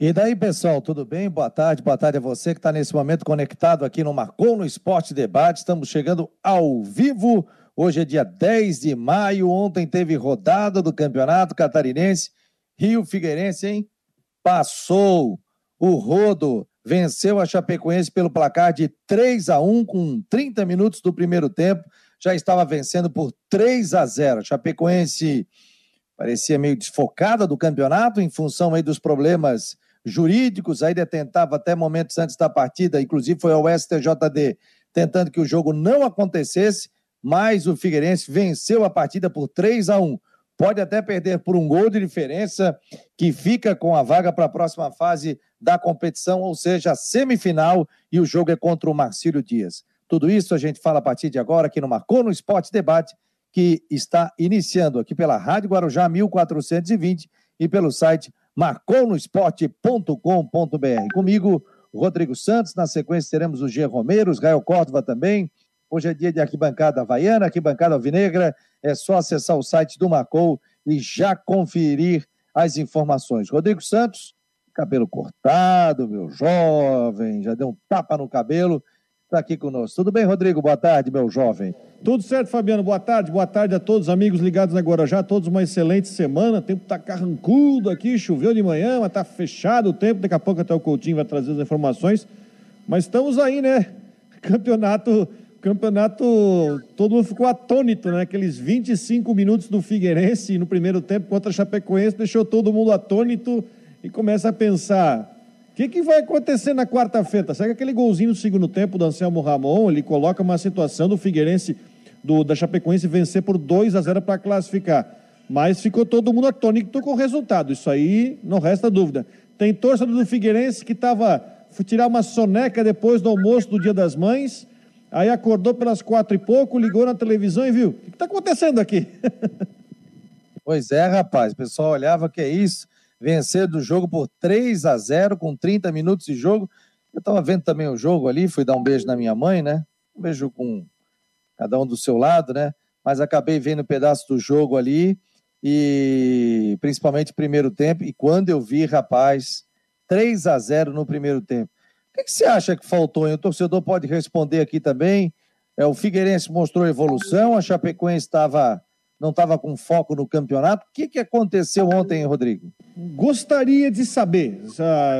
E daí, pessoal, tudo bem? Boa tarde, boa tarde a você que está nesse momento conectado aqui no Marcou no Esporte Debate. Estamos chegando ao vivo. Hoje é dia 10 de maio. Ontem teve rodada do Campeonato Catarinense. Rio Figueirense, hein? Passou. O Rodo venceu a Chapecoense pelo placar de 3 a 1 com 30 minutos do primeiro tempo. Já estava vencendo por 3 a 0. A Chapecoense parecia meio desfocada do campeonato em função aí dos problemas jurídicos, ainda tentava até momentos antes da partida, inclusive foi ao STJD tentando que o jogo não acontecesse, mas o Figueirense venceu a partida por 3 a 1. Pode até perder por um gol de diferença, que fica com a vaga para a próxima fase da competição, ou seja, a semifinal, e o jogo é contra o Marcílio Dias. Tudo isso a gente fala a partir de agora aqui no Marcou no Esporte Debate, que está iniciando aqui pela Rádio Guarujá 1420 e pelo site marconosport.com.br. Comigo, Rodrigo Santos. Na sequência, teremos o G. Romero, Israel Córdova também. Hoje é dia de arquibancada havaiana, arquibancada alvinegra. É só acessar o site do Marcou e já conferir as informações. Rodrigo Santos, cabelo cortado, meu jovem, já deu um tapa no cabelo está aqui conosco. Tudo bem, Rodrigo? Boa tarde, meu jovem. Tudo certo, Fabiano. Boa tarde. Boa tarde a todos os amigos ligados na Guarajá. Todos uma excelente semana. O tempo está carrancudo aqui. Choveu de manhã, mas está fechado o tempo. Daqui a pouco até o Coutinho vai trazer as informações. Mas estamos aí, né? Campeonato, campeonato, todo mundo ficou atônito, né? Aqueles 25 minutos do Figueirense no primeiro tempo contra a Chapecoense deixou todo mundo atônito e começa a pensar que, que vai acontecer na quarta-feira? Será que aquele golzinho no segundo tempo do Anselmo Ramon, ele coloca uma situação do Figueirense, do, da Chapecoense vencer por 2 a 0 para classificar. Mas ficou todo mundo atônito com o resultado. Isso aí não resta dúvida. Tem torcedor do Figueirense que estava tirar uma soneca depois do almoço do Dia das Mães, aí acordou pelas quatro e pouco, ligou na televisão e viu. O que está acontecendo aqui? pois é, rapaz. O pessoal olhava que é isso vencer do jogo por 3 a 0 com 30 minutos de jogo. Eu estava vendo também o jogo ali, fui dar um beijo na minha mãe, né? Um beijo com cada um do seu lado, né? Mas acabei vendo um pedaço do jogo ali e principalmente primeiro tempo. E quando eu vi, rapaz, 3 a 0 no primeiro tempo. O que, que você acha que faltou? Hein? O torcedor pode responder aqui também. É, o Figueirense mostrou evolução, a Chapecoense estava não estava com foco no campeonato. O que, que aconteceu ontem, Rodrigo? Gostaria de saber.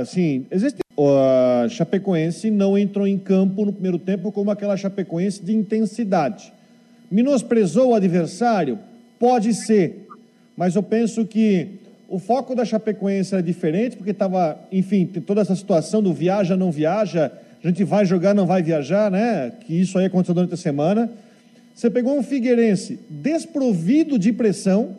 Assim, existe. A Chapecoense não entrou em campo no primeiro tempo como aquela Chapecoense de intensidade. Menosprezou o adversário? Pode ser. Mas eu penso que o foco da Chapecoense era diferente, porque estava, enfim, toda essa situação do viaja, não viaja, a gente vai jogar, não vai viajar, né? Que isso aí aconteceu durante a semana. Você pegou um Figueirense desprovido de pressão,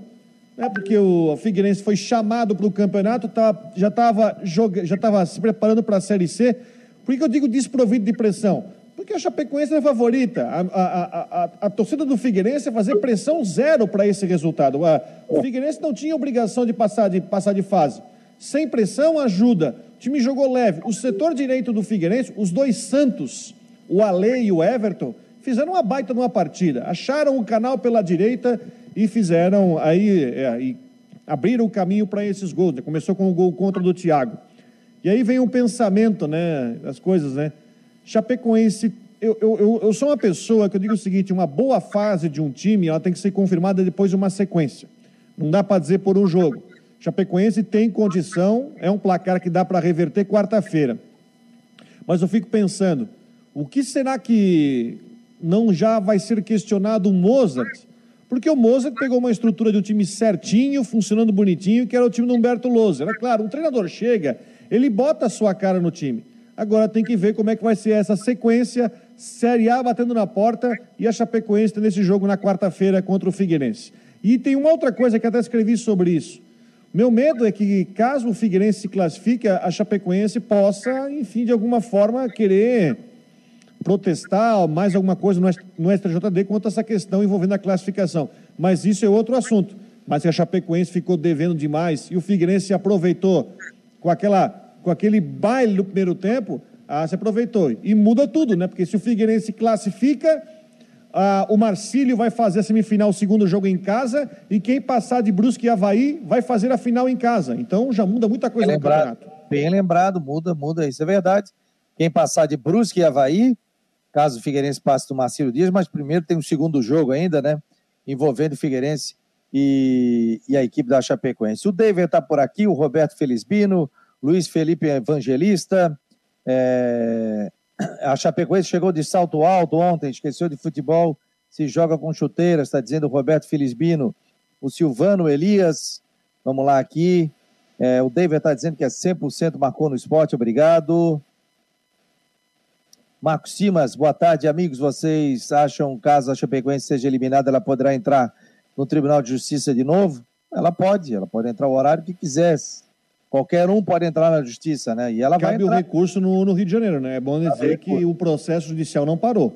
né, porque o Figueirense foi chamado para o campeonato, já estava já se preparando para a Série C. Por que eu digo desprovido de pressão? Porque a Chapecoense é favorita. A, a, a, a, torcida do Figueirense é fazer pressão zero para esse resultado. o Figueirense não tinha obrigação de passar, de passar de fase. Sem pressão, ajuda. O time jogou leve. O setor direito do Figueirense, os dois Santos, o Ale e o Everton, fizeram uma baita numa partida. Acharam o canal pela direita e fizeram aí, é, e abriram o caminho para esses gols. Né? Começou com o gol contra do Thiago. E aí vem um pensamento, né, das coisas, né? Chapecoense, eu, eu, eu sou uma pessoa que eu digo o seguinte, uma boa fase de um time, ela tem que ser confirmada depois de uma sequência. Não dá para dizer por um jogo. Chapecoense tem condição, é um placar que dá para reverter quarta-feira. Mas eu fico pensando, o que será que não já vai ser questionado o Mozart, porque o Mozart pegou uma estrutura de um time certinho, funcionando bonitinho, que era o time do Humberto Loser. É claro, um treinador chega, ele bota a sua cara no time. Agora tem que ver como é que vai ser essa sequência, Série A batendo na porta e a Chapecoense nesse jogo na quarta-feira contra o Figueirense. E tem uma outra coisa que até escrevi sobre isso. Meu medo é que, caso o Figueirense se classifique, a Chapecoense possa, enfim, de alguma forma, querer protestar mais alguma coisa no STJD quanto a essa questão envolvendo a classificação. Mas isso é outro assunto. Mas a Chapecoense ficou devendo demais e o Figueirense aproveitou com, aquela, com aquele baile no primeiro tempo, ah, se aproveitou. E muda tudo, né? Porque se o Figueirense classifica, ah, o Marcílio vai fazer a semifinal, o segundo jogo em casa, e quem passar de Brusque e Havaí vai fazer a final em casa. Então já muda muita coisa é no campeonato. Bem lembrado, muda, muda, isso é verdade. Quem passar de Brusque e Havaí, caso o Figueirense passe do Marcelo Dias, mas primeiro tem um segundo jogo ainda, né? Envolvendo o Figueirense e, e a equipe da Chapecoense. O David está por aqui, o Roberto Felizbino, Luiz Felipe Evangelista. É... A Chapecoense chegou de salto alto ontem, esqueceu de futebol, se joga com chuteiras, está dizendo o Roberto Felizbino. O Silvano Elias, vamos lá aqui. É, o David está dizendo que é 100% marcou no esporte, obrigado. Marcos Simas, boa tarde, amigos. Vocês acham, caso a Chapecoense seja eliminada, ela poderá entrar no Tribunal de Justiça de novo? Ela pode, ela pode entrar o horário que quiser. Qualquer um pode entrar na justiça, né? E ela Cabe vai entrar... o recurso no, no, Rio de Janeiro, né? É bom dizer que o processo judicial não parou.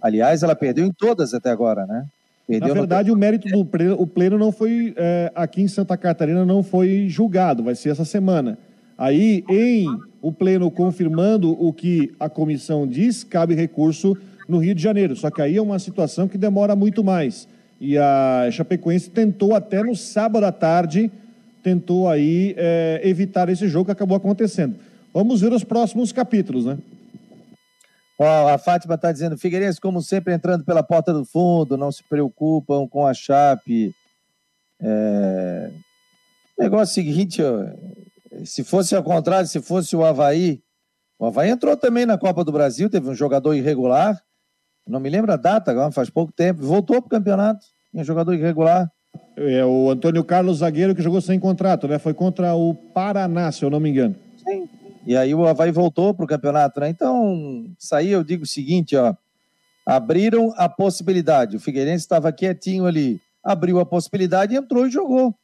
Aliás, ela perdeu em todas até agora, né? Perdeu na verdade, no... o mérito do pleno, o pleno não foi é, aqui em Santa Catarina não foi julgado, vai ser essa semana. Aí, em o pleno confirmando o que a comissão diz, cabe recurso no Rio de Janeiro. Só que aí é uma situação que demora muito mais. E a Chapecoense tentou até no sábado à tarde, tentou aí é, evitar esse jogo que acabou acontecendo. Vamos ver os próximos capítulos, né? Ó, a Fátima está dizendo, Figueirense, como sempre, entrando pela porta do fundo, não se preocupam com a Chape. É... O negócio é o seguinte, ó, se fosse ao contrário, se fosse o Havaí, o Havaí entrou também na Copa do Brasil, teve um jogador irregular, não me lembro a data, agora faz pouco tempo. Voltou para o campeonato. Tinha jogador irregular. É o Antônio Carlos Zagueiro que jogou sem contrato, né? Foi contra o Paraná, se eu não me engano. Sim. E aí o Havaí voltou para o campeonato, né? Então, isso aí eu digo o seguinte, ó. Abriram a possibilidade. O Figueirense estava quietinho ali. Abriu a possibilidade, entrou e jogou.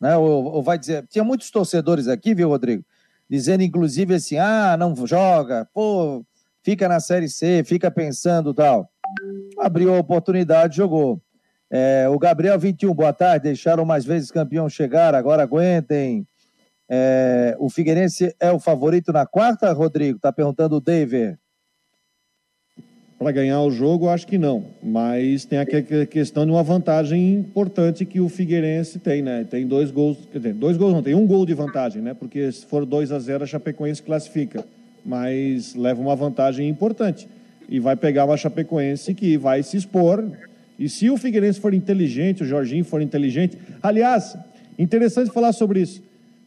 Né? Ou, ou vai dizer. Tinha muitos torcedores aqui, viu, Rodrigo? Dizendo, inclusive, assim: ah, não joga, pô, fica na Série C, fica pensando tal. Abriu a oportunidade, jogou. É, o Gabriel 21, boa tarde. Deixaram mais vezes campeão chegar, agora aguentem. É, o Figueirense é o favorito na quarta, Rodrigo? Tá perguntando o David. Para ganhar o jogo, acho que não. Mas tem aquela questão de uma vantagem importante que o Figueirense tem, né? Tem dois gols, quer dizer, dois gols não, tem um gol de vantagem, né? Porque se for 2 a 0 a Chapecoense classifica mas leva uma vantagem importante. E vai pegar uma Chapecoense que vai se expor. E se o Figueirense for inteligente, o Jorginho for inteligente. Aliás, interessante falar sobre isso.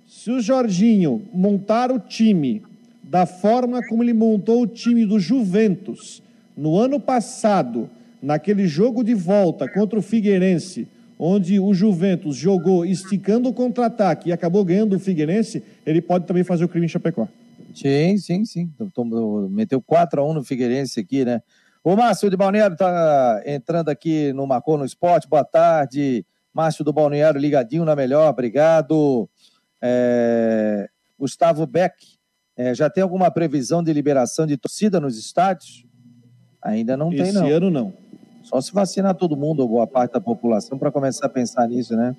Se o Jorginho montar o time da forma como ele montou o time do Juventus no ano passado, naquele jogo de volta contra o Figueirense, onde o Juventus jogou esticando o contra-ataque e acabou ganhando o Figueirense, ele pode também fazer o crime em Chapecó. Sim, sim, sim. Meteu 4x1 no Figueirense aqui, né? O Márcio de Balneário está entrando aqui no Marcou no Esporte. Boa tarde. Márcio do Balneário ligadinho na melhor, obrigado. É... Gustavo Beck, é, já tem alguma previsão de liberação de torcida nos estádios? Ainda não Esse tem, não. Esse ano não. Só se vacinar todo mundo, ou boa parte da população, para começar a pensar nisso, né?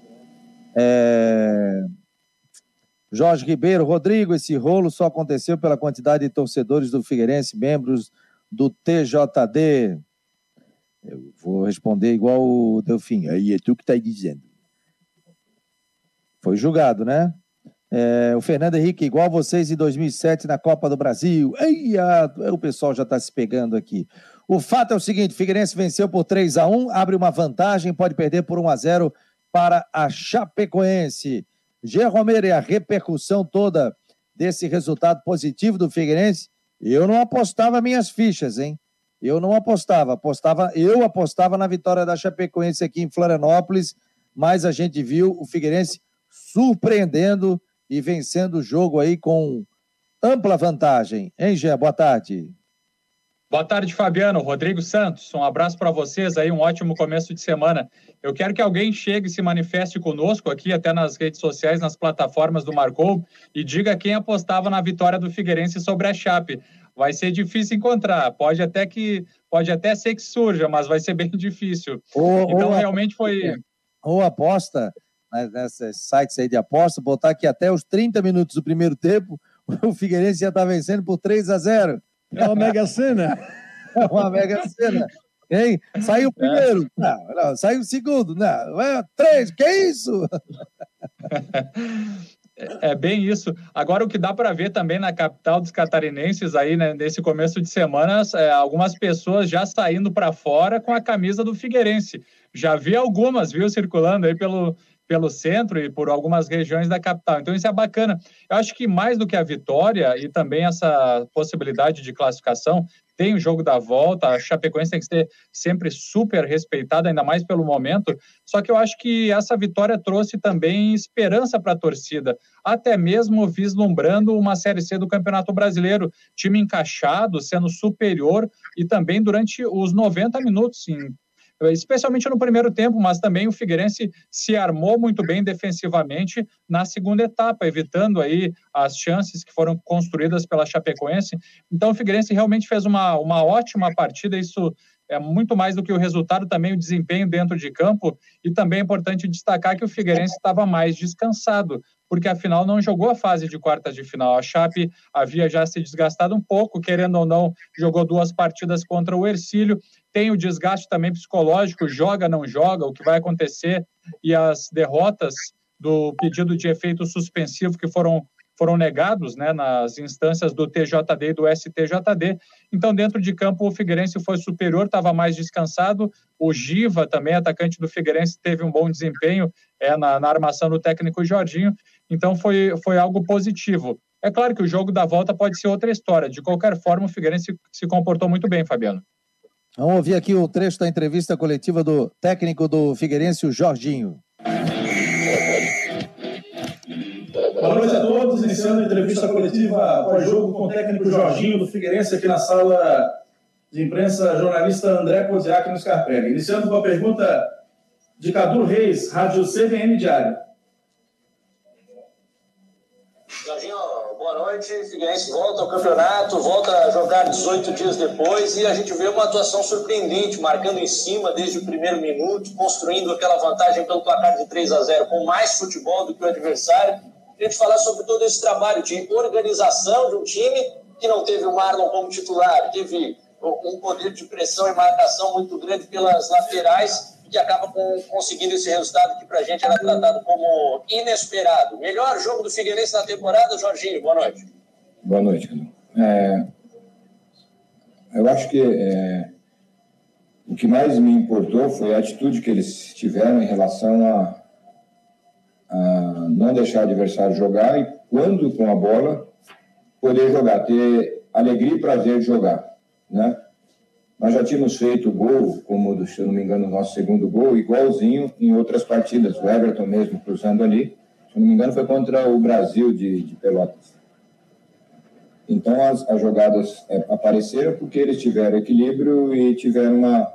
É... Jorge Ribeiro, Rodrigo, esse rolo só aconteceu pela quantidade de torcedores do Figueirense, membros do TJD. Eu vou responder igual o Delfim. Aí é tu que está dizendo. Foi julgado, né? É, o Fernando Henrique, igual vocês em 2007 na Copa do Brasil. Eia, o pessoal já está se pegando aqui. O fato é o seguinte: Figueirense venceu por 3 a 1 abre uma vantagem, pode perder por 1 a 0 para a Chapecoense. Gê Romero e a repercussão toda desse resultado positivo do Figueirense, eu não apostava minhas fichas, hein? Eu não apostava, apostava, eu apostava na vitória da Chapecoense aqui em Florianópolis, mas a gente viu o Figueirense surpreendendo e vencendo o jogo aí com ampla vantagem. Hein, Gé? Boa tarde. Boa tarde, Fabiano. Rodrigo Santos, um abraço para vocês aí, um ótimo começo de semana. Eu quero que alguém chegue e se manifeste conosco aqui, até nas redes sociais, nas plataformas do Marcou, e diga quem apostava na vitória do Figueirense sobre a Chape. Vai ser difícil encontrar, pode até que pode até ser que surja, mas vai ser bem difícil. Ou, então, ou realmente foi. Ou aposta, né, nesses sites aí de aposta, botar que até os 30 minutos do primeiro tempo, o Figueirense já está vencendo por 3 a 0 é uma mega cena. É uma mega cena. Hein? Saiu o primeiro. Não, não, saiu o segundo. Não, três, que isso? É, é bem isso. Agora, o que dá para ver também na capital dos catarinenses, aí, né, nesse começo de semana, é, algumas pessoas já saindo para fora com a camisa do Figueirense. Já vi algumas, viu, circulando aí pelo, pelo centro e por algumas regiões da capital. Então, isso é bacana. Eu acho que mais do que a vitória e também essa possibilidade de classificação, tem o jogo da volta, a Chapecoense tem que ser sempre super respeitada, ainda mais pelo momento. Só que eu acho que essa vitória trouxe também esperança para a torcida, até mesmo vislumbrando uma Série C do Campeonato Brasileiro, time encaixado, sendo superior e também durante os 90 minutos, em especialmente no primeiro tempo, mas também o Figueirense se armou muito bem defensivamente na segunda etapa, evitando aí as chances que foram construídas pela Chapecoense. Então o Figueirense realmente fez uma, uma ótima partida, isso é muito mais do que o resultado, também o desempenho dentro de campo, e também é importante destacar que o Figueirense estava mais descansado, porque afinal não jogou a fase de quartas de final. A Chape havia já se desgastado um pouco, querendo ou não, jogou duas partidas contra o Ercílio, tem o desgaste também psicológico, joga, não joga, o que vai acontecer, e as derrotas do pedido de efeito suspensivo que foram foram negados né, nas instâncias do TJD e do STJD. Então, dentro de campo, o Figueirense foi superior, estava mais descansado. O Giva, também atacante do Figueirense, teve um bom desempenho é, na, na armação do técnico Jorginho. Então, foi, foi algo positivo. É claro que o jogo da volta pode ser outra história. De qualquer forma, o Figueirense se comportou muito bem, Fabiano. Vamos ouvir aqui o trecho da entrevista coletiva do técnico do Figueirense, o Jorginho. Boa noite a todos. Iniciando a entrevista coletiva pós-jogo com o técnico Jorginho do Figueirense aqui na sala de imprensa, jornalista André Koziak no Scarpelli. Iniciando com a pergunta de Cadu Reis, Rádio CBN Diário. Jorginho, boa noite. Figueirense volta ao campeonato, volta a jogar 18 dias depois e a gente vê uma atuação surpreendente, marcando em cima desde o primeiro minuto, construindo aquela vantagem pelo placar de 3 a 0 com mais futebol do que o adversário a gente falar sobre todo esse trabalho de organização de um time que não teve o Marlon como titular, teve um poder de pressão e marcação muito grande pelas laterais que acaba conseguindo esse resultado que para a gente era tratado como inesperado. Melhor jogo do Figueirense na temporada, Jorginho, boa noite. Boa noite. É, eu acho que é, o que mais me importou foi a atitude que eles tiveram em relação a, a não deixar o adversário jogar e, quando com a bola, poder jogar, ter alegria e prazer de jogar, né? Nós já tínhamos feito o gol, como, se eu não me engano, o nosso segundo gol, igualzinho em outras partidas. O Everton mesmo cruzando ali, se não me engano, foi contra o Brasil de, de Pelotas. Então, as, as jogadas é, apareceram porque eles tiveram equilíbrio e tiveram uma,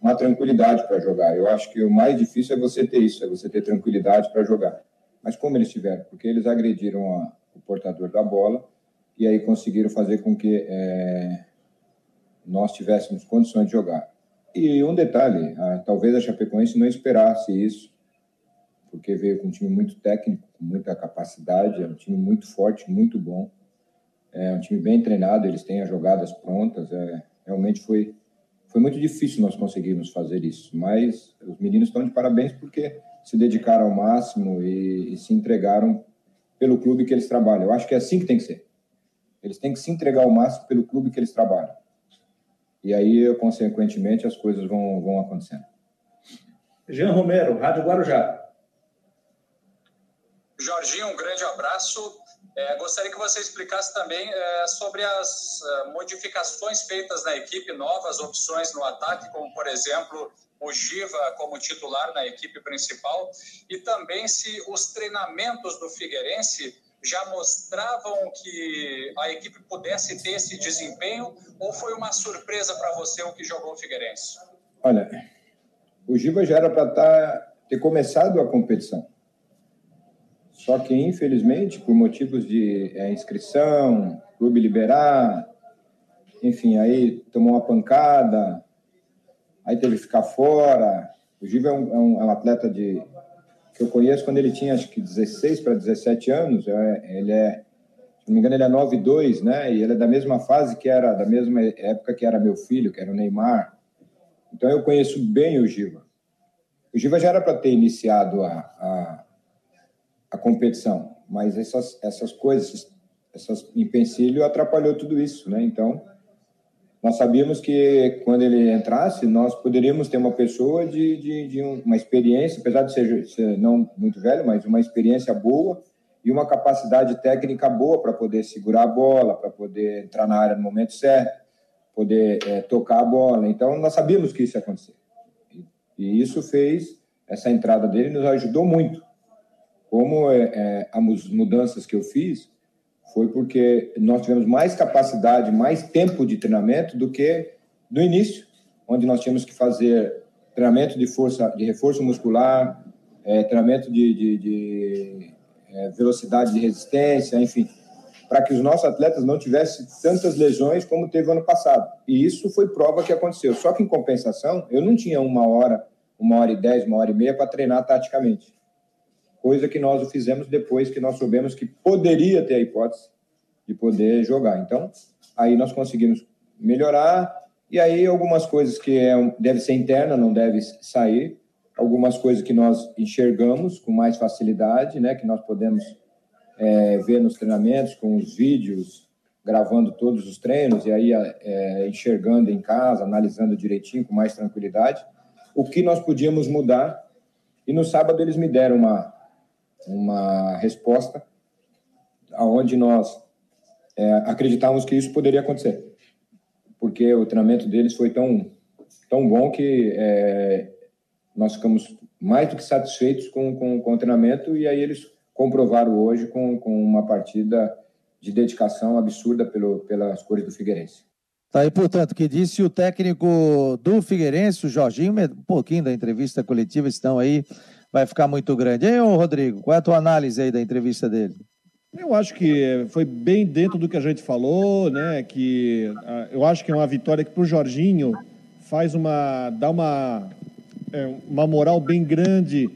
uma tranquilidade para jogar. Eu acho que o mais difícil é você ter isso, é você ter tranquilidade para jogar. Mas como eles tiveram? Porque eles agrediram a, o portador da bola e aí conseguiram fazer com que é, nós tivéssemos condições de jogar. E um detalhe, a, talvez a Chapecoense não esperasse isso, porque veio com um time muito técnico, com muita capacidade, é um time muito forte, muito bom, é um time bem treinado, eles têm as jogadas prontas, é, realmente foi foi muito difícil nós conseguirmos fazer isso, mas os meninos estão de parabéns porque se dedicaram ao máximo e, e, se entregaram pelo clube que eles trabalham. Eu acho que é assim que tem que ser. Eles têm que se entregar ao máximo pelo clube que eles trabalham. E aí, consequentemente, as coisas vão, vão acontecendo. Jean Romero, Rádio Guarujá. Jorginho, um grande abraço. É, gostaria que você explicasse também é, sobre as é, modificações feitas na equipe, novas opções no ataque, como, por exemplo, o Giva como titular na equipe principal, e também se os treinamentos do Figueirense já mostravam que a equipe pudesse ter esse desempenho, ou foi uma surpresa para você o que jogou o Figueirense? Olha, o Giva já era para tá, ter começado a competição só que, infelizmente, por motivos de é, inscrição, clube liberar, enfim, aí tomou uma pancada, aí teve que ficar fora. O Giva é um, é um, é um atleta de, que eu conheço quando ele tinha acho que 16 para 17 anos. É, ele é, se não me engano, ele é 9'2", né? E ele é da mesma fase que era, da mesma época que era meu filho, que era o Neymar. Então eu conheço bem o Giva. O Giva já era para ter iniciado a, a a competição. mas essas, essas coisas, essas empecilho atrapalhou tudo isso, né? Então, nós sabíamos que quando ele entrasse, nós poderíamos ter uma pessoa de, de, de uma experiência, apesar de ser, ser, não muito velho, mas uma experiência boa e uma capacidade técnica boa para poder segurar a bola, para poder entrar na área no momento certo, poder é, tocar a bola. Então, nós sabíamos que isso ia acontecer. E, e isso fez, essa entrada dele nos ajudou muito. Como é, é, as mudanças que eu fiz, foi porque nós tivemos mais capacidade, mais tempo de treinamento do que no início, onde nós tínhamos que fazer treinamento de força, de reforço muscular, é, treinamento de, de, de é, velocidade de resistência, enfim, para que os nossos atletas não tivessem tantas lesões como teve ano passado. E isso foi prova que aconteceu. Só que em compensação, eu não tinha uma hora, uma hora e dez, uma hora e meia para treinar taticamente coisa que nós o fizemos depois que nós soubemos que poderia ter a hipótese de poder jogar. Então, aí nós conseguimos melhorar, e aí algumas coisas que é, deve ser interna, não deve sair, algumas coisas que nós enxergamos com mais facilidade, né, que nós podemos é, ver nos treinamentos, com os vídeos, gravando todos os treinos, e aí é, enxergando em casa, analisando direitinho, com mais tranquilidade, o que nós podíamos mudar. E no sábado eles me deram uma, uma resposta aonde nós é, acreditávamos que isso poderia acontecer, porque o treinamento deles foi tão tão bom que é, nós ficamos mais do que satisfeitos com, com, com, o treinamento e aí eles comprovaram hoje com, com uma partida de dedicação absurda pelo, pelas cores do Figueirense. Tá aí, portanto, que disse o técnico do Figueirense, o Jorginho, um pouquinho da entrevista coletiva estão aí vai ficar muito grande. Hein, Rodrigo? Qual é a tua análise aí da entrevista dele? Eu acho que foi bem dentro do que a gente falou, né? Que ah, eu acho que é uma vitória que para o Jorginho faz uma. dá uma, é, uma moral bem grande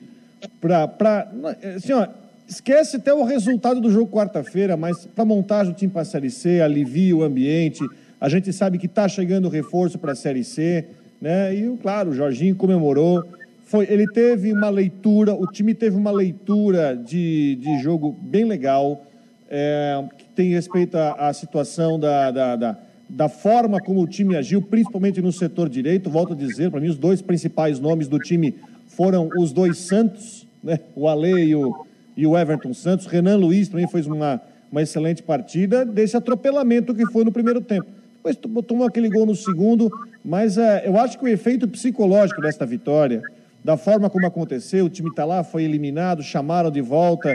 para. Assim, ó, esquece até o resultado do jogo quarta-feira, mas para montagem do time para a Série C, alivia o ambiente. A gente sabe que está chegando reforço para a Série C, né? E, claro, o Jorginho comemorou foi, ele teve uma leitura, o time teve uma leitura de, de jogo bem legal, é, que tem respeito à, à situação da, da, da, da, forma como o time agiu, principalmente no setor direito. Volto a dizer, para mim, os dois principais nomes do time foram os dois Santos, né? o Ale e o, e o Everton Santos. Renan Luiz também fez uma, uma excelente partida desse atropelamento que foi no primeiro tempo. Depois tomou aquele gol no segundo, mas é, eu acho que o efeito psicológico desta vitória da forma como aconteceu, o time está lá, foi eliminado, chamaram de volta.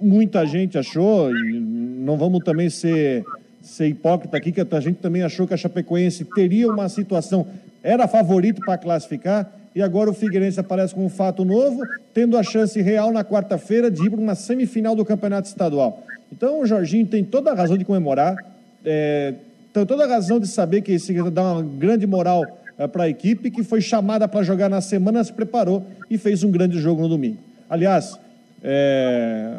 Muita gente achou, e não vamos também ser, ser hipócrita aqui, que a gente também achou que a Chapecoense teria uma situação, era favorito para classificar, e agora o Figueirense aparece com um fato novo, tendo a chance real na quarta-feira de ir para uma semifinal do Campeonato Estadual. Então o Jorginho tem toda a razão de comemorar, é, tem toda a razão de saber que esse dá uma grande moral para a equipe que foi chamada para jogar na semana, se preparou e fez um grande jogo no domingo. Aliás, é,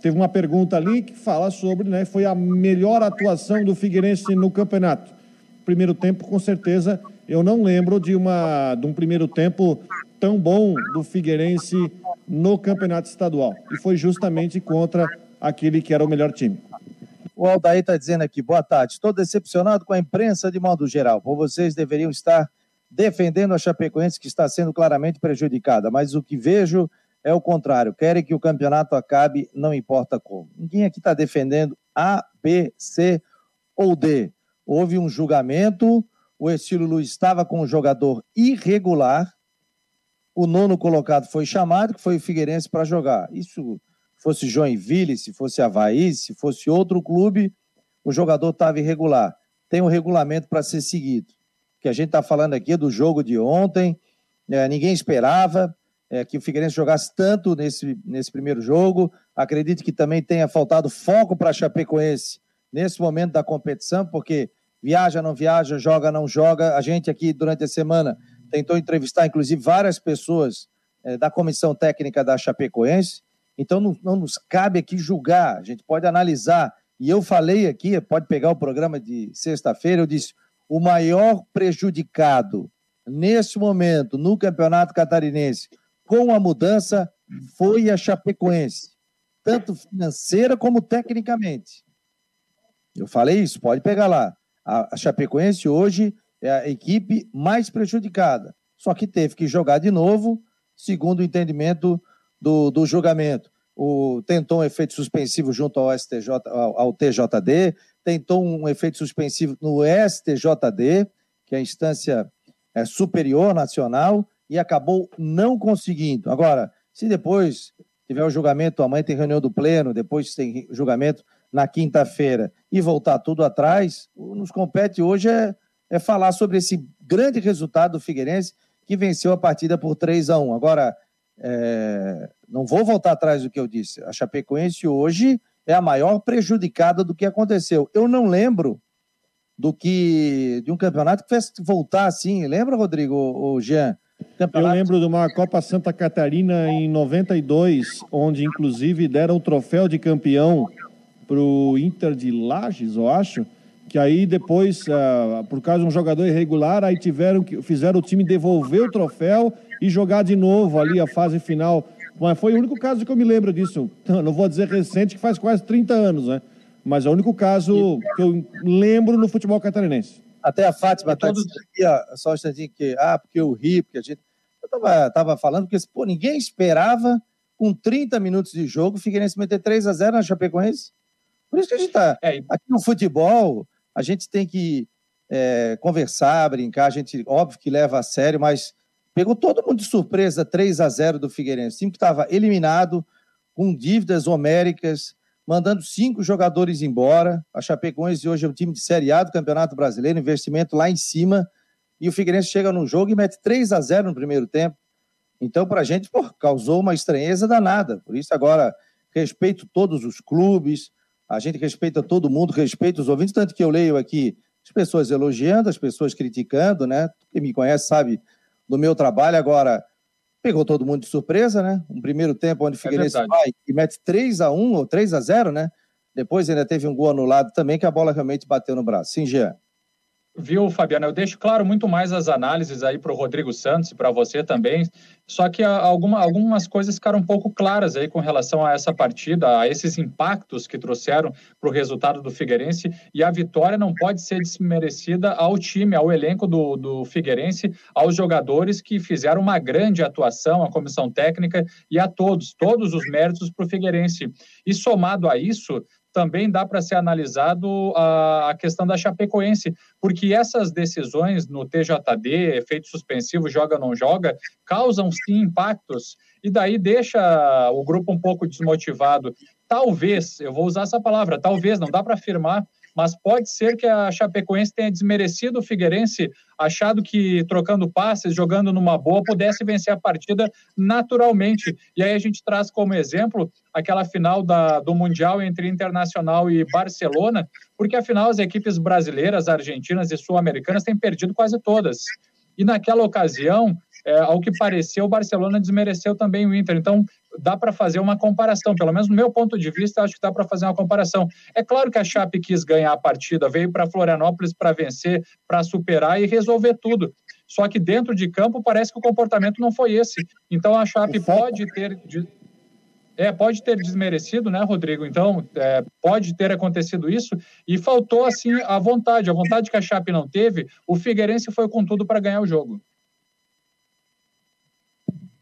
teve uma pergunta ali que fala sobre, né, foi a melhor atuação do Figueirense no campeonato. Primeiro tempo, com certeza, eu não lembro de, uma, de um primeiro tempo tão bom do Figueirense no campeonato estadual. E foi justamente contra aquele que era o melhor time. O Aldair está dizendo aqui, boa tarde. Estou decepcionado com a imprensa de modo geral. Por vocês deveriam estar defendendo a Chapecoense, que está sendo claramente prejudicada. Mas o que vejo é o contrário. Querem que o campeonato acabe, não importa como. Ninguém aqui está defendendo A, B, C ou D. Houve um julgamento, o Estilo Luiz estava com um jogador irregular, o nono colocado foi chamado, que foi o Figueirense para jogar. Isso fosse Joinville, se fosse Havaí, se fosse outro clube, o jogador estava irregular. Tem um regulamento para ser seguido. Que a gente está falando aqui do jogo de ontem, é, ninguém esperava é, que o Figueirense jogasse tanto nesse, nesse primeiro jogo. Acredito que também tenha faltado foco para a Chapecoense nesse momento da competição, porque viaja, não viaja, joga, não joga. A gente aqui, durante a semana, tentou entrevistar, inclusive, várias pessoas é, da comissão técnica da Chapecoense então não, não nos cabe aqui julgar, a gente pode analisar. E eu falei aqui, pode pegar o programa de sexta-feira, eu disse: o maior prejudicado nesse momento no Campeonato Catarinense com a mudança foi a Chapecoense. tanto financeira como tecnicamente. Eu falei isso, pode pegar lá. A, a Chapecoense hoje é a equipe mais prejudicada, só que teve que jogar de novo, segundo o entendimento do, do julgamento. O, tentou um efeito suspensivo junto ao, STJ, ao, ao TJD, tentou um efeito suspensivo no STJD, que é a instância é, superior nacional, e acabou não conseguindo. Agora, se depois tiver o julgamento, amanhã tem reunião do Pleno, depois tem julgamento na quinta-feira e voltar tudo atrás, nos compete hoje é, é falar sobre esse grande resultado do Figueirense que venceu a partida por 3 a 1 Agora, é, não vou voltar atrás do que eu disse. A Chapecoense hoje é a maior prejudicada do que aconteceu. Eu não lembro do que de um campeonato que fez voltar assim. Lembra, Rodrigo, o Jean? Campeonato... Eu lembro de uma Copa Santa Catarina em 92, onde inclusive deram o troféu de campeão para o Inter de Lages, eu acho. Que aí depois, uh, por causa de um jogador irregular, aí tiveram que fizeram o time devolver o troféu e jogar de novo ali a fase final. Mas foi o único caso que eu me lembro disso. Não vou dizer recente, que faz quase 30 anos, né? Mas é o único caso que eu lembro no futebol catarinense. Até a Fátima está todos... aqui, ó, só um instantinho que, ah, porque eu ri, porque a gente. Eu tava, tava falando, porque, pô, ninguém esperava, com 30 minutos de jogo, o Figueirense meter 3 a 0 na Chapecoense. Por isso que a gente está. É, aqui no futebol, a gente tem que é, conversar, brincar, a gente, óbvio que leva a sério, mas pegou todo mundo de surpresa 3 a 0 do Figueirense. Time que estava eliminado, com dívidas homéricas, mandando cinco jogadores embora. A Chapecoense hoje é um time de Série A do Campeonato Brasileiro, investimento lá em cima. E o Figueirense chega no jogo e mete 3 a 0 no primeiro tempo. Então, para a gente, pô, causou uma estranheza danada. Por isso, agora, respeito todos os clubes, a gente respeita todo mundo, respeita os ouvintes, tanto que eu leio aqui as pessoas elogiando, as pessoas criticando, né? Quem me conhece sabe do meu trabalho. Agora, pegou todo mundo de surpresa, né? Um primeiro tempo onde o é Figueirense é vai e mete 3 a 1 ou 3 a 0 né? Depois ainda teve um gol anulado também, que a bola realmente bateu no braço. Sim, Jean. Viu, Fabiano? Eu deixo claro muito mais as análises aí para o Rodrigo Santos e para você também. Só que alguma, algumas coisas ficaram um pouco claras aí com relação a essa partida, a esses impactos que trouxeram para o resultado do Figueirense. E a vitória não pode ser desmerecida ao time, ao elenco do, do Figueirense, aos jogadores que fizeram uma grande atuação, à comissão técnica e a todos, todos os méritos para o Figueirense. E somado a isso, também dá para ser analisado a, a, questão da Chapecoense, porque essas decisões no TJD, efeito suspensivo, joga ou não joga, causam sim impactos e daí deixa o grupo um pouco desmotivado. Talvez, eu vou usar essa palavra, talvez, não dá para afirmar, mas pode ser que a Chapecoense tenha desmerecido o Figueirense, achado que trocando passes, jogando numa boa, pudesse vencer a partida naturalmente. E aí a gente traz como exemplo aquela final da, do Mundial entre Internacional e Barcelona, porque afinal as equipes brasileiras, argentinas e sul-americanas têm perdido quase todas. E naquela ocasião, é, ao que pareceu, o Barcelona desmereceu também o Inter. Então, dá para fazer uma comparação. Pelo menos no meu ponto de vista, acho que dá para fazer uma comparação. É claro que a Chape quis ganhar a partida, veio para Florianópolis para vencer, para superar e resolver tudo. Só que dentro de campo parece que o comportamento não foi esse. Então a Chape pode ter. É, pode ter desmerecido, né, Rodrigo? Então, é, pode ter acontecido isso e faltou, assim, a vontade. A vontade que a Chape não teve, o Figueirense foi com tudo para ganhar o jogo.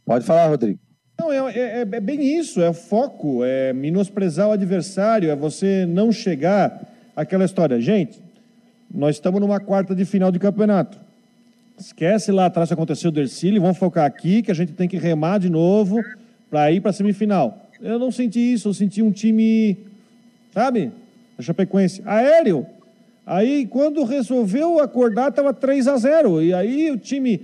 Pode falar, Rodrigo. Não, é, é, é, bem isso, é foco, é menosprezar o adversário, é você não chegar àquela história. Gente, nós estamos numa quarta de final de campeonato. Esquece lá atrás que aconteceu do Ercílio, vamos focar aqui que a gente tem que remar de novo para ir para a semifinal. Eu não senti isso, eu senti um time, sabe? A Chapecoense, aéreo. Aí quando resolveu acordar estava 3 a 0 e aí o time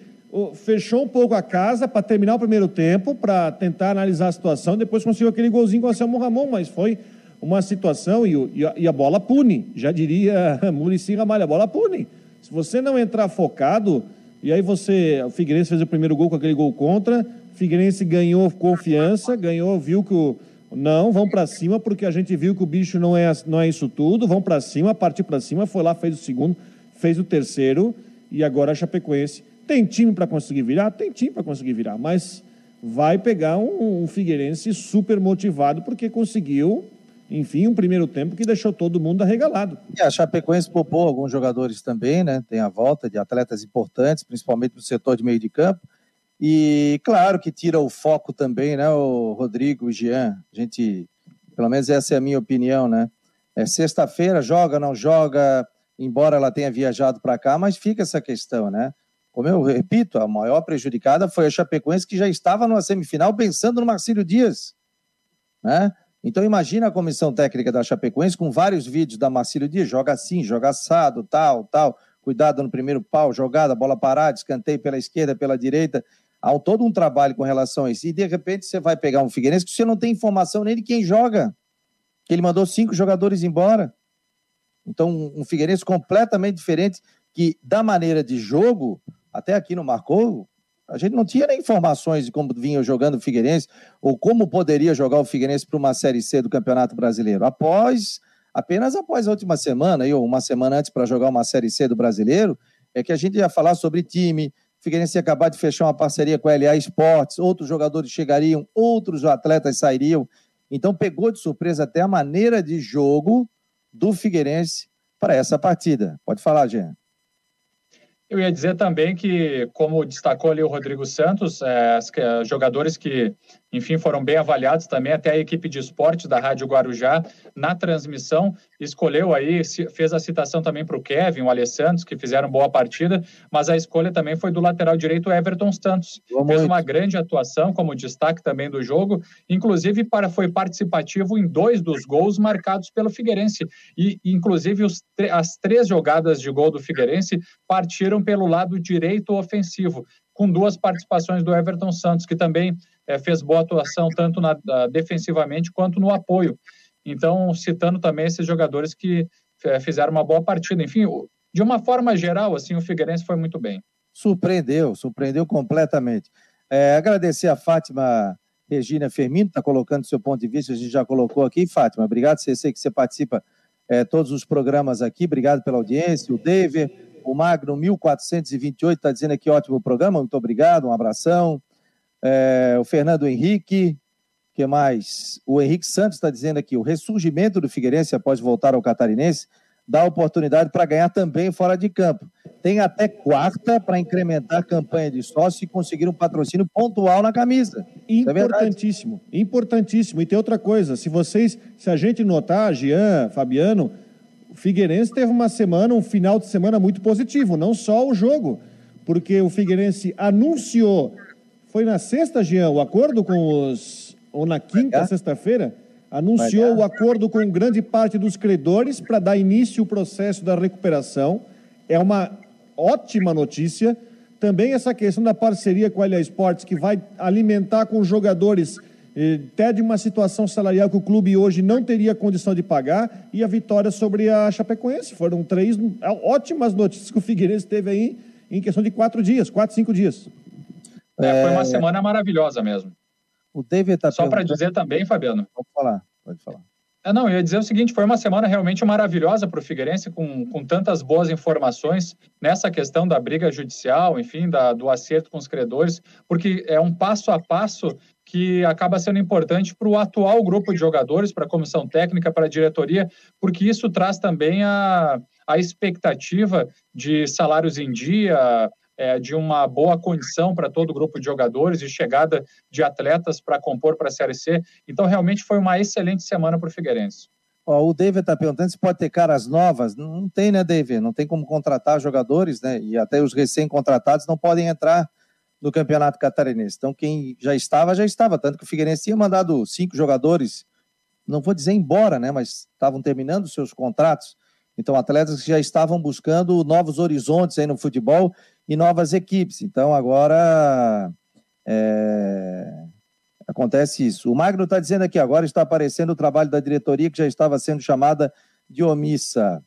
fechou um pouco a casa para terminar o primeiro tempo, para tentar analisar a situação, depois conseguiu aquele golzinho com o Anselmo Ramon, mas foi uma situação e, e, a, bola pune, já diria Murici Ramalho, a bola pune. Se você não entrar focado, e aí você, o Figueirense fez o primeiro gol com aquele gol contra, o Figueirense ganhou confiança, ganhou, viu que o, não, vão para cima, porque a gente viu que o bicho não é, não é isso tudo, vão para cima, partiu para cima, foi lá, fez o segundo, fez o terceiro, e agora a Chapecoense tem time para conseguir virar? Tem time para conseguir virar, mas vai pegar um, um Figueirense super motivado porque conseguiu enfim, um primeiro tempo que deixou todo mundo arregalado. E a Chapecoense poupou alguns jogadores também, né? Tem a volta de atletas importantes, principalmente no setor de meio de campo. E claro que tira o foco também, né, o Rodrigo, o Jean. A gente, pelo menos essa é a minha opinião, né? É sexta-feira, joga, não joga, embora ela tenha viajado para cá, mas fica essa questão, né? Como eu repito, a maior prejudicada foi a Chapecoense, que já estava numa semifinal pensando no Marcílio Dias, né? Então imagina a comissão técnica da Chapecoense com vários vídeos da Marcílio Dias, joga assim, joga assado, tal, tal, cuidado no primeiro pau, jogada, bola parada, escanteio pela esquerda, pela direita. Há todo um trabalho com relação a isso. E de repente você vai pegar um Figueirense que você não tem informação nem de quem joga. Que ele mandou cinco jogadores embora. Então, um Figueirense completamente diferente, que da maneira de jogo, até aqui não marcou, a gente não tinha nem informações de como vinha jogando o Figueirense ou como poderia jogar o Figueirense para uma Série C do Campeonato Brasileiro. Após, apenas após a última semana, ou uma semana antes para jogar uma Série C do Brasileiro, é que a gente ia falar sobre time. O Figueirense ia acabar de fechar uma parceria com a LA Esportes, outros jogadores chegariam, outros atletas sairiam. Então pegou de surpresa até a maneira de jogo do Figueirense para essa partida. Pode falar, Jean. Eu ia dizer também que, como destacou ali o Rodrigo Santos, é, jogadores que enfim, foram bem avaliados também. Até a equipe de esporte da Rádio Guarujá, na transmissão, escolheu aí, fez a citação também para o Kevin, o Alessandro, que fizeram boa partida, mas a escolha também foi do lateral direito Everton Santos. Boa fez uma grande atuação como destaque também do jogo, inclusive para, foi participativo em dois dos gols marcados pelo Figueirense. E, inclusive, os, as três jogadas de gol do Figueirense partiram pelo lado direito ofensivo, com duas participações do Everton Santos, que também é, fez boa atuação tanto na, defensivamente quanto no apoio. Então, citando também esses jogadores que é, fizeram uma boa partida. Enfim, de uma forma geral, assim, o Figueirense foi muito bem. Surpreendeu, surpreendeu completamente. É, agradecer a Fátima Regina Fermino, está colocando seu ponto de vista, a gente já colocou aqui. Fátima, obrigado, você sei que você participa é, todos os programas aqui, obrigado pela audiência. O Dever, o Magno 1428 está dizendo aqui ótimo programa, muito obrigado, um abração é, o Fernando Henrique, que mais? O Henrique Santos está dizendo aqui, o ressurgimento do Figueirense após voltar ao Catarinense dá oportunidade para ganhar também fora de campo. Tem até quarta para incrementar a campanha de sócio e conseguir um patrocínio pontual na camisa. É importantíssimo, é importantíssimo. E tem outra coisa, se vocês, se a gente notar, Jean, Fabiano, o Figueirense teve uma semana, um final de semana muito positivo, não só o jogo, porque o Figueirense anunciou foi na sexta, Jean, o acordo com os. Ou na quinta, sexta-feira? Anunciou o acordo com grande parte dos credores para dar início ao processo da recuperação. É uma ótima notícia. Também essa questão da parceria com a Elia Esportes, que vai alimentar com jogadores eh, até de uma situação salarial que o clube hoje não teria condição de pagar, e a vitória sobre a Chapecoense. Foram três ótimas notícias que o Figueirense teve aí em questão de quatro dias, quatro, cinco dias. É, foi uma é. semana maravilhosa mesmo. O David tá Só para dizer também, Fabiano. Pode falar, pode falar. É, não, eu ia dizer o seguinte: foi uma semana realmente maravilhosa para o Figueirense, com, com tantas boas informações nessa questão da briga judicial, enfim, da, do acerto com os credores, porque é um passo a passo que acaba sendo importante para o atual grupo de jogadores, para a comissão técnica, para a diretoria, porque isso traz também a, a expectativa de salários em dia, é, de uma boa condição para todo o grupo de jogadores e chegada de atletas para compor para a Série C. Então, realmente foi uma excelente semana para o Figueirense. o David está perguntando se pode ter caras novas. Não tem, né, David? Não tem como contratar jogadores, né? E até os recém-contratados não podem entrar no Campeonato Catarinense. Então, quem já estava, já estava. Tanto que o Figueirense tinha mandado cinco jogadores, não vou dizer embora, né? Mas estavam terminando seus contratos. Então, atletas que já estavam buscando novos horizontes aí no futebol e novas equipes. Então, agora é... acontece isso. O Magno está dizendo aqui, agora está aparecendo o trabalho da diretoria que já estava sendo chamada de omissa.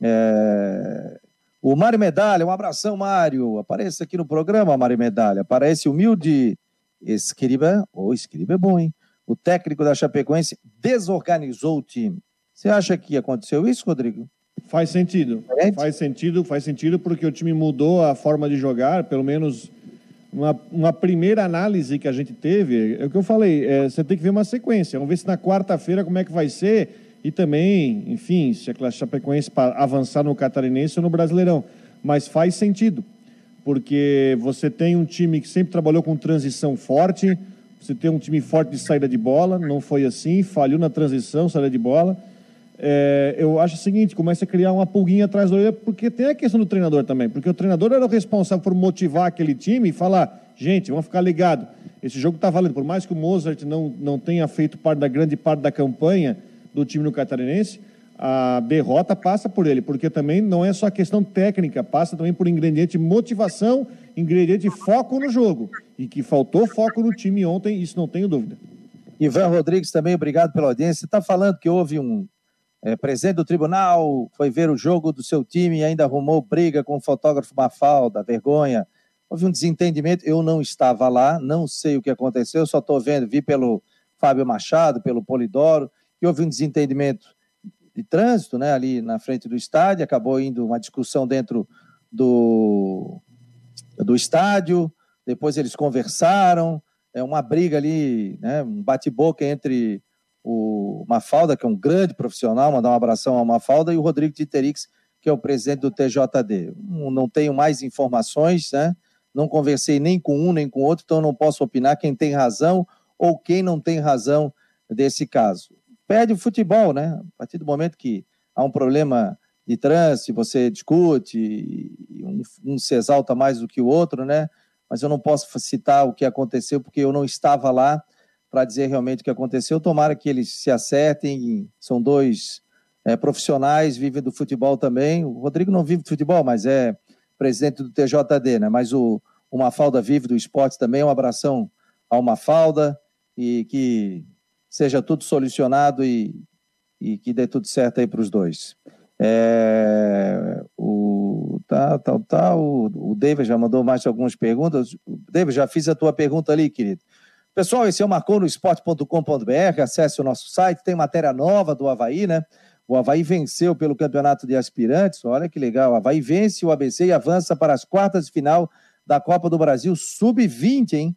É... O Mário Medalha, um abração, Mário. Apareça aqui no programa, Mário Medalha. Aparece humilde escriba, ou oh, escriba é bom, hein? O técnico da Chapecoense desorganizou o time. Você acha que aconteceu isso, Rodrigo? Faz sentido. Faz sentido, faz sentido porque o time mudou a forma de jogar, pelo menos uma, uma primeira análise que a gente teve, é o que eu falei, é, você tem que ver uma sequência. Vamos ver se na quarta-feira como é que vai ser e também, enfim, se a Chapecoense para avançar no Catarinense ou no Brasileirão. Mas faz sentido, porque você tem um time que sempre trabalhou com transição forte, você tem um time forte de saída de bola, não foi assim, falhou na transição, saída de bola. É, eu acho o seguinte, começa a criar uma pulguinha atrás da orelha, porque tem a questão do treinador também, porque o treinador era o responsável por motivar aquele time e falar, gente, vamos ficar ligado, esse jogo está valendo, por mais que o Mozart não, não tenha feito parte da grande parte da campanha do time no Catarinense, a derrota passa por ele, porque também não é só questão técnica, passa também por ingrediente motivação, ingrediente foco no jogo, e que faltou foco no time ontem, isso não tenho dúvida. Ivan Rodrigues também, obrigado pela audiência. Está falando que houve um, é, presidente do tribunal foi ver o jogo do seu time e ainda arrumou briga com o fotógrafo Mafalda, vergonha. Houve um desentendimento, eu não estava lá, não sei o que aconteceu, só estou vendo, vi pelo Fábio Machado, pelo Polidoro, que houve um desentendimento de trânsito né, ali na frente do estádio, acabou indo uma discussão dentro do, do estádio, depois eles conversaram, é uma briga ali, né, um bate-boca entre o Mafalda, que é um grande profissional, mandar um abração ao Mafalda, e o Rodrigo Titerix, que é o presidente do TJD. Não tenho mais informações, né? não conversei nem com um nem com outro, então não posso opinar quem tem razão ou quem não tem razão desse caso. Perde o futebol, né? A partir do momento que há um problema de trânsito, você discute, um, um se exalta mais do que o outro, né? Mas eu não posso citar o que aconteceu porque eu não estava lá para dizer realmente o que aconteceu. Tomara que eles se acertem. São dois é, profissionais, vivem do futebol também. O Rodrigo não vive do futebol, mas é presidente do TJD, né? Mas o, o Mafalda vive do esporte também. Um abração ao Mafalda e que seja tudo solucionado e, e que dê tudo certo aí para os dois. É, o tá, tal, tá, tal. Tá, o, o David já mandou mais algumas perguntas. David, já fiz a tua pergunta ali, querido. Pessoal, esse é o marconosport.com.br, acesse o nosso site, tem matéria nova do Havaí, né? O Havaí venceu pelo campeonato de aspirantes, olha que legal. O Havaí vence o ABC e avança para as quartas de final da Copa do Brasil Sub-20, hein?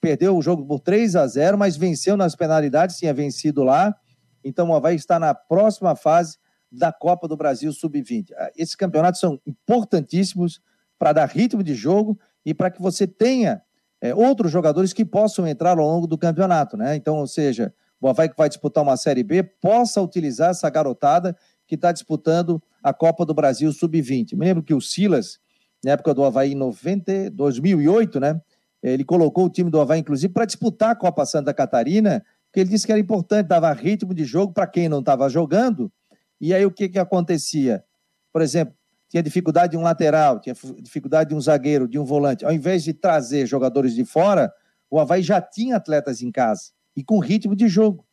Perdeu o jogo por 3 a 0 mas venceu nas penalidades, tinha vencido lá. Então o Havaí está na próxima fase da Copa do Brasil Sub-20. Ah, esses campeonatos são importantíssimos para dar ritmo de jogo e para que você tenha é, outros jogadores que possam entrar ao longo do campeonato, né? Então, ou seja, o Havaí que vai disputar uma Série B possa utilizar essa garotada que está disputando a Copa do Brasil Sub-20. Me lembro que o Silas, na época do Havaí em 90, 2008, né? Ele colocou o time do Havaí, inclusive, para disputar a Copa Santa Catarina, porque ele disse que era importante, dava ritmo de jogo para quem não estava jogando. E aí o que, que acontecia? Por exemplo, tinha dificuldade de um lateral, tinha dificuldade de um zagueiro, de um volante. Ao invés de trazer jogadores de fora, o Havaí já tinha atletas em casa e com ritmo de jogo.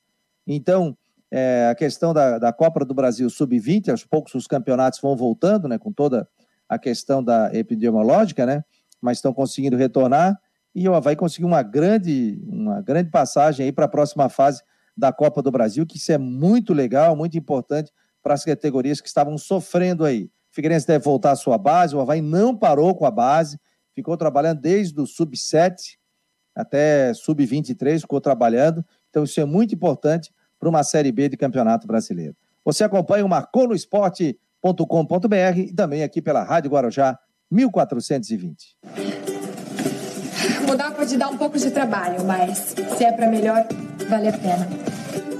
Então, é, a questão da, da Copa do Brasil Sub-20, aos poucos os campeonatos vão voltando, né, com toda a questão da epidemiológica, né, mas estão conseguindo retornar e o Havaí conseguiu uma grande, uma grande passagem aí para a próxima fase da Copa do Brasil, que isso é muito legal, muito importante para as categorias que estavam sofrendo aí. Figueirense deve voltar à sua base, o Havaí não parou com a base, ficou trabalhando desde o sub-7 até sub-23, ficou trabalhando. Então isso é muito importante para uma Série B de Campeonato Brasileiro. Você acompanha o marconosport.com.br e também aqui pela Rádio Guarujá 1420. Mudar pode dar um pouco de trabalho, mas se é para melhor, vale a pena.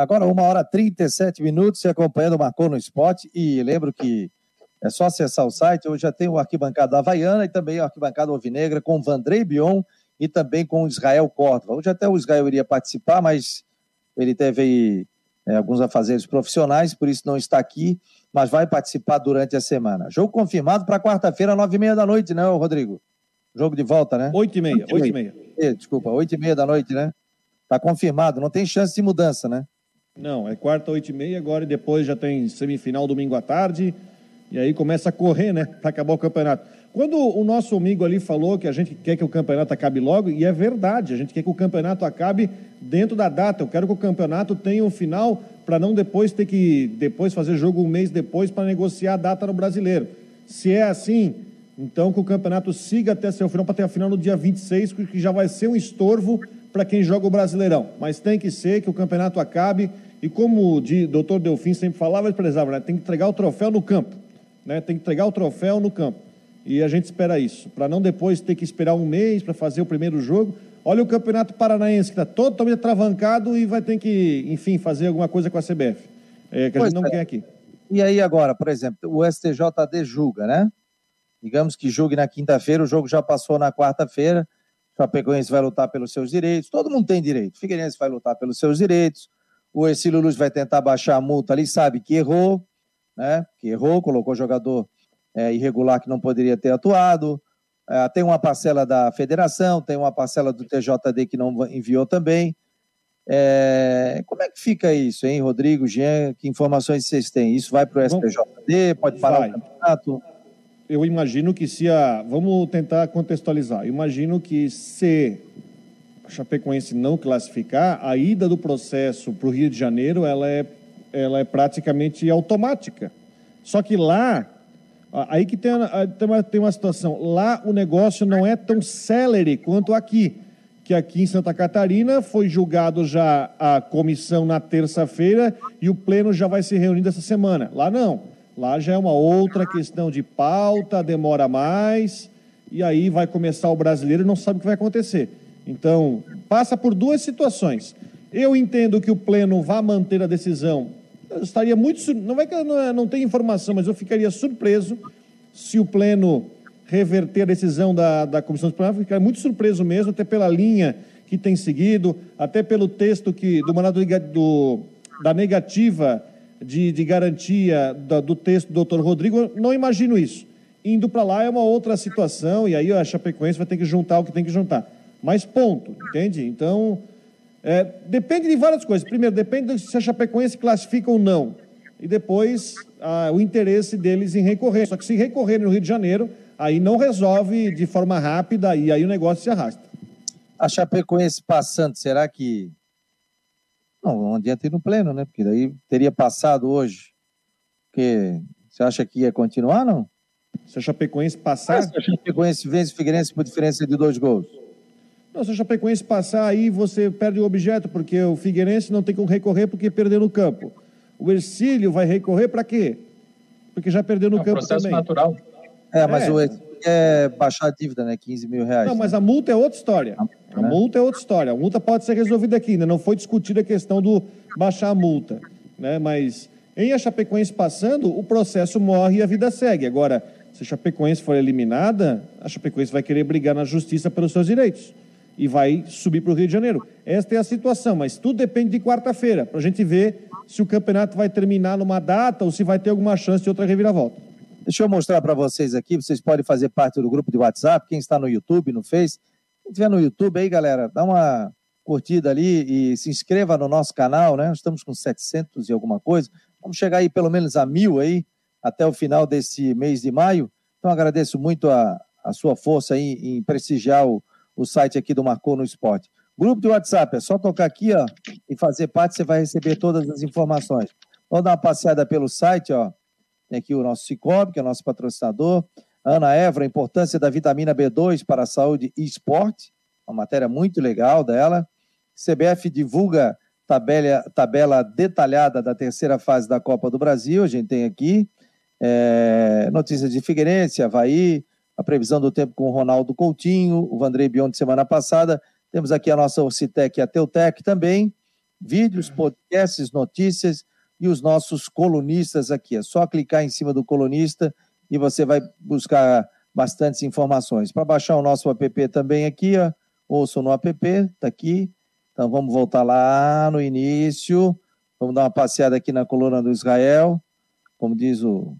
Agora, uma hora e 37 minutos, você acompanhando o Marcou no Esporte. E lembro que é só acessar o site. Hoje já tem o arquibancada Havaiana e também o arquibancada Ovinegra com Vandrei Bion e também com Israel Córdova. Hoje até o Israel iria participar, mas ele teve aí, é, alguns afazeres profissionais, por isso não está aqui, mas vai participar durante a semana. Jogo confirmado para quarta-feira, nove e meia da noite, né, Rodrigo? Jogo de volta, né? Oito e meia, oito e meia. Desculpa, oito e meia da noite, né? Tá confirmado, não tem chance de mudança, né? Não, é quarta, oito e meia agora e depois já tem semifinal domingo à tarde. E aí começa a correr, né? Para acabar o campeonato. Quando o nosso amigo ali falou que a gente quer que o campeonato acabe logo, e é verdade, a gente quer que o campeonato acabe dentro da data. Eu quero que o campeonato tenha um final para não depois ter que depois fazer jogo um mês depois para negociar a data no brasileiro. Se é assim, então que o campeonato siga até seu final, para ter a final no dia 26, que já vai ser um estorvo para quem joga o Brasileirão. Mas tem que ser que o campeonato acabe e como o doutor Delfim sempre falava, ele prezava, né? tem que entregar o troféu no campo. Né? Tem que entregar o troféu no campo. E a gente espera isso, para não depois ter que esperar um mês para fazer o primeiro jogo. Olha o Campeonato Paranaense, que está totalmente travancado e vai ter que, enfim, fazer alguma coisa com a CBF, é, que a gente não é. quer aqui. E aí agora, por exemplo, o STJD julga, né? Digamos que julgue na quinta-feira, o jogo já passou na quarta-feira, o Chapecoense vai lutar pelos seus direitos, todo mundo tem direito, o Figueirense vai lutar pelos seus direitos, o Ercílio Luz vai tentar baixar a multa ali, sabe que errou, né? Que errou, colocou jogador é, irregular que não poderia ter atuado. É, tem uma parcela da federação, tem uma parcela do TJD que não enviou também. É, como é que fica isso, hein, Rodrigo, Jean? Que informações vocês têm? Isso vai para o STJD? Pode parar vai. o campeonato? Eu imagino que se a. Vamos tentar contextualizar. Eu imagino que se Chapecoense não classificar, a ida do processo para o Rio de Janeiro ela é, ela é praticamente automática. Só que lá, aí que tem, tem, uma, tem uma situação, lá o negócio não é tão célere quanto aqui, que aqui em Santa Catarina foi julgado já a comissão na terça-feira e o pleno já vai se reunir essa semana. Lá não, lá já é uma outra questão de pauta, demora mais, e aí vai começar o brasileiro e não sabe o que vai acontecer. Então, passa por duas situações. Eu entendo que o Pleno vá manter a decisão. Eu estaria muito. Não vai que eu não, não tenho informação, mas eu ficaria surpreso se o Pleno reverter a decisão da, da Comissão Disciplinar. Ficaria muito surpreso mesmo, até pela linha que tem seguido, até pelo texto que, do mandato do, da negativa de, de garantia da, do texto do doutor Rodrigo. Eu não imagino isso. Indo para lá é uma outra situação, e aí a Chapecoense vai ter que juntar o que tem que juntar. Mas ponto, entende? Então, é, depende de várias coisas. Primeiro, depende se a Chapecoense classifica ou não. E depois, a, o interesse deles em recorrer. Só que se recorrerem no Rio de Janeiro, aí não resolve de forma rápida e aí o negócio se arrasta. A Chapecoense passando, será que... Não, não adianta ir no pleno, né? Porque daí teria passado hoje. Porque você acha que ia continuar, não? Se a Chapecoense passar... se a Chapecoense vence o Figueirense por diferença de dois gols. Se o Chapecoense passar aí, você perde o objeto, porque o Figueirense não tem como recorrer porque perdeu no campo. O Ercílio vai recorrer para quê? Porque já perdeu no é um campo processo também. natural. É, mas é. o Ercílio é baixar a dívida, né? 15 mil reais. Não, mas a multa é outra história. A, né? multa é outra história. A multa pode ser resolvida aqui, ainda não foi discutida a questão do baixar a multa. Né? Mas em a Chapecoense passando, o processo morre e a vida segue. Agora, se a Chapecoense for eliminada, a Chapecoense vai querer brigar na justiça pelos seus direitos. E vai subir para o Rio de Janeiro. Esta é a situação, mas tudo depende de quarta-feira, para a gente ver se o campeonato vai terminar numa data ou se vai ter alguma chance de outra reviravolta. Deixa eu mostrar para vocês aqui, vocês podem fazer parte do grupo de WhatsApp, quem está no YouTube, no Face. Quem estiver no YouTube aí, galera, dá uma curtida ali e se inscreva no nosso canal, né? Estamos com 700 e alguma coisa. Vamos chegar aí pelo menos a mil aí até o final desse mês de maio. Então agradeço muito a, a sua força aí em prestigiar o, o site aqui do Marcou no Esporte. Grupo de WhatsApp, é só tocar aqui ó, e fazer parte, você vai receber todas as informações. Vamos dar uma passeada pelo site, ó. Tem aqui o nosso Cicobi, que é nosso patrocinador. Ana Evra, importância da vitamina B2 para a saúde e esporte. Uma matéria muito legal dela. CBF divulga tabela, tabela detalhada da terceira fase da Copa do Brasil. A gente tem aqui é, notícias de Figueirense, Havaí, a previsão do tempo com o Ronaldo Coutinho, o Vandrei Bion de semana passada. Temos aqui a nossa Orcitec e a Teutec também. Vídeos, podcasts, notícias e os nossos colunistas aqui. É só clicar em cima do colunista e você vai buscar bastantes informações. Para baixar o nosso app também aqui, ó, ouçam no app, tá aqui. Então vamos voltar lá no início. Vamos dar uma passeada aqui na coluna do Israel. Como diz o.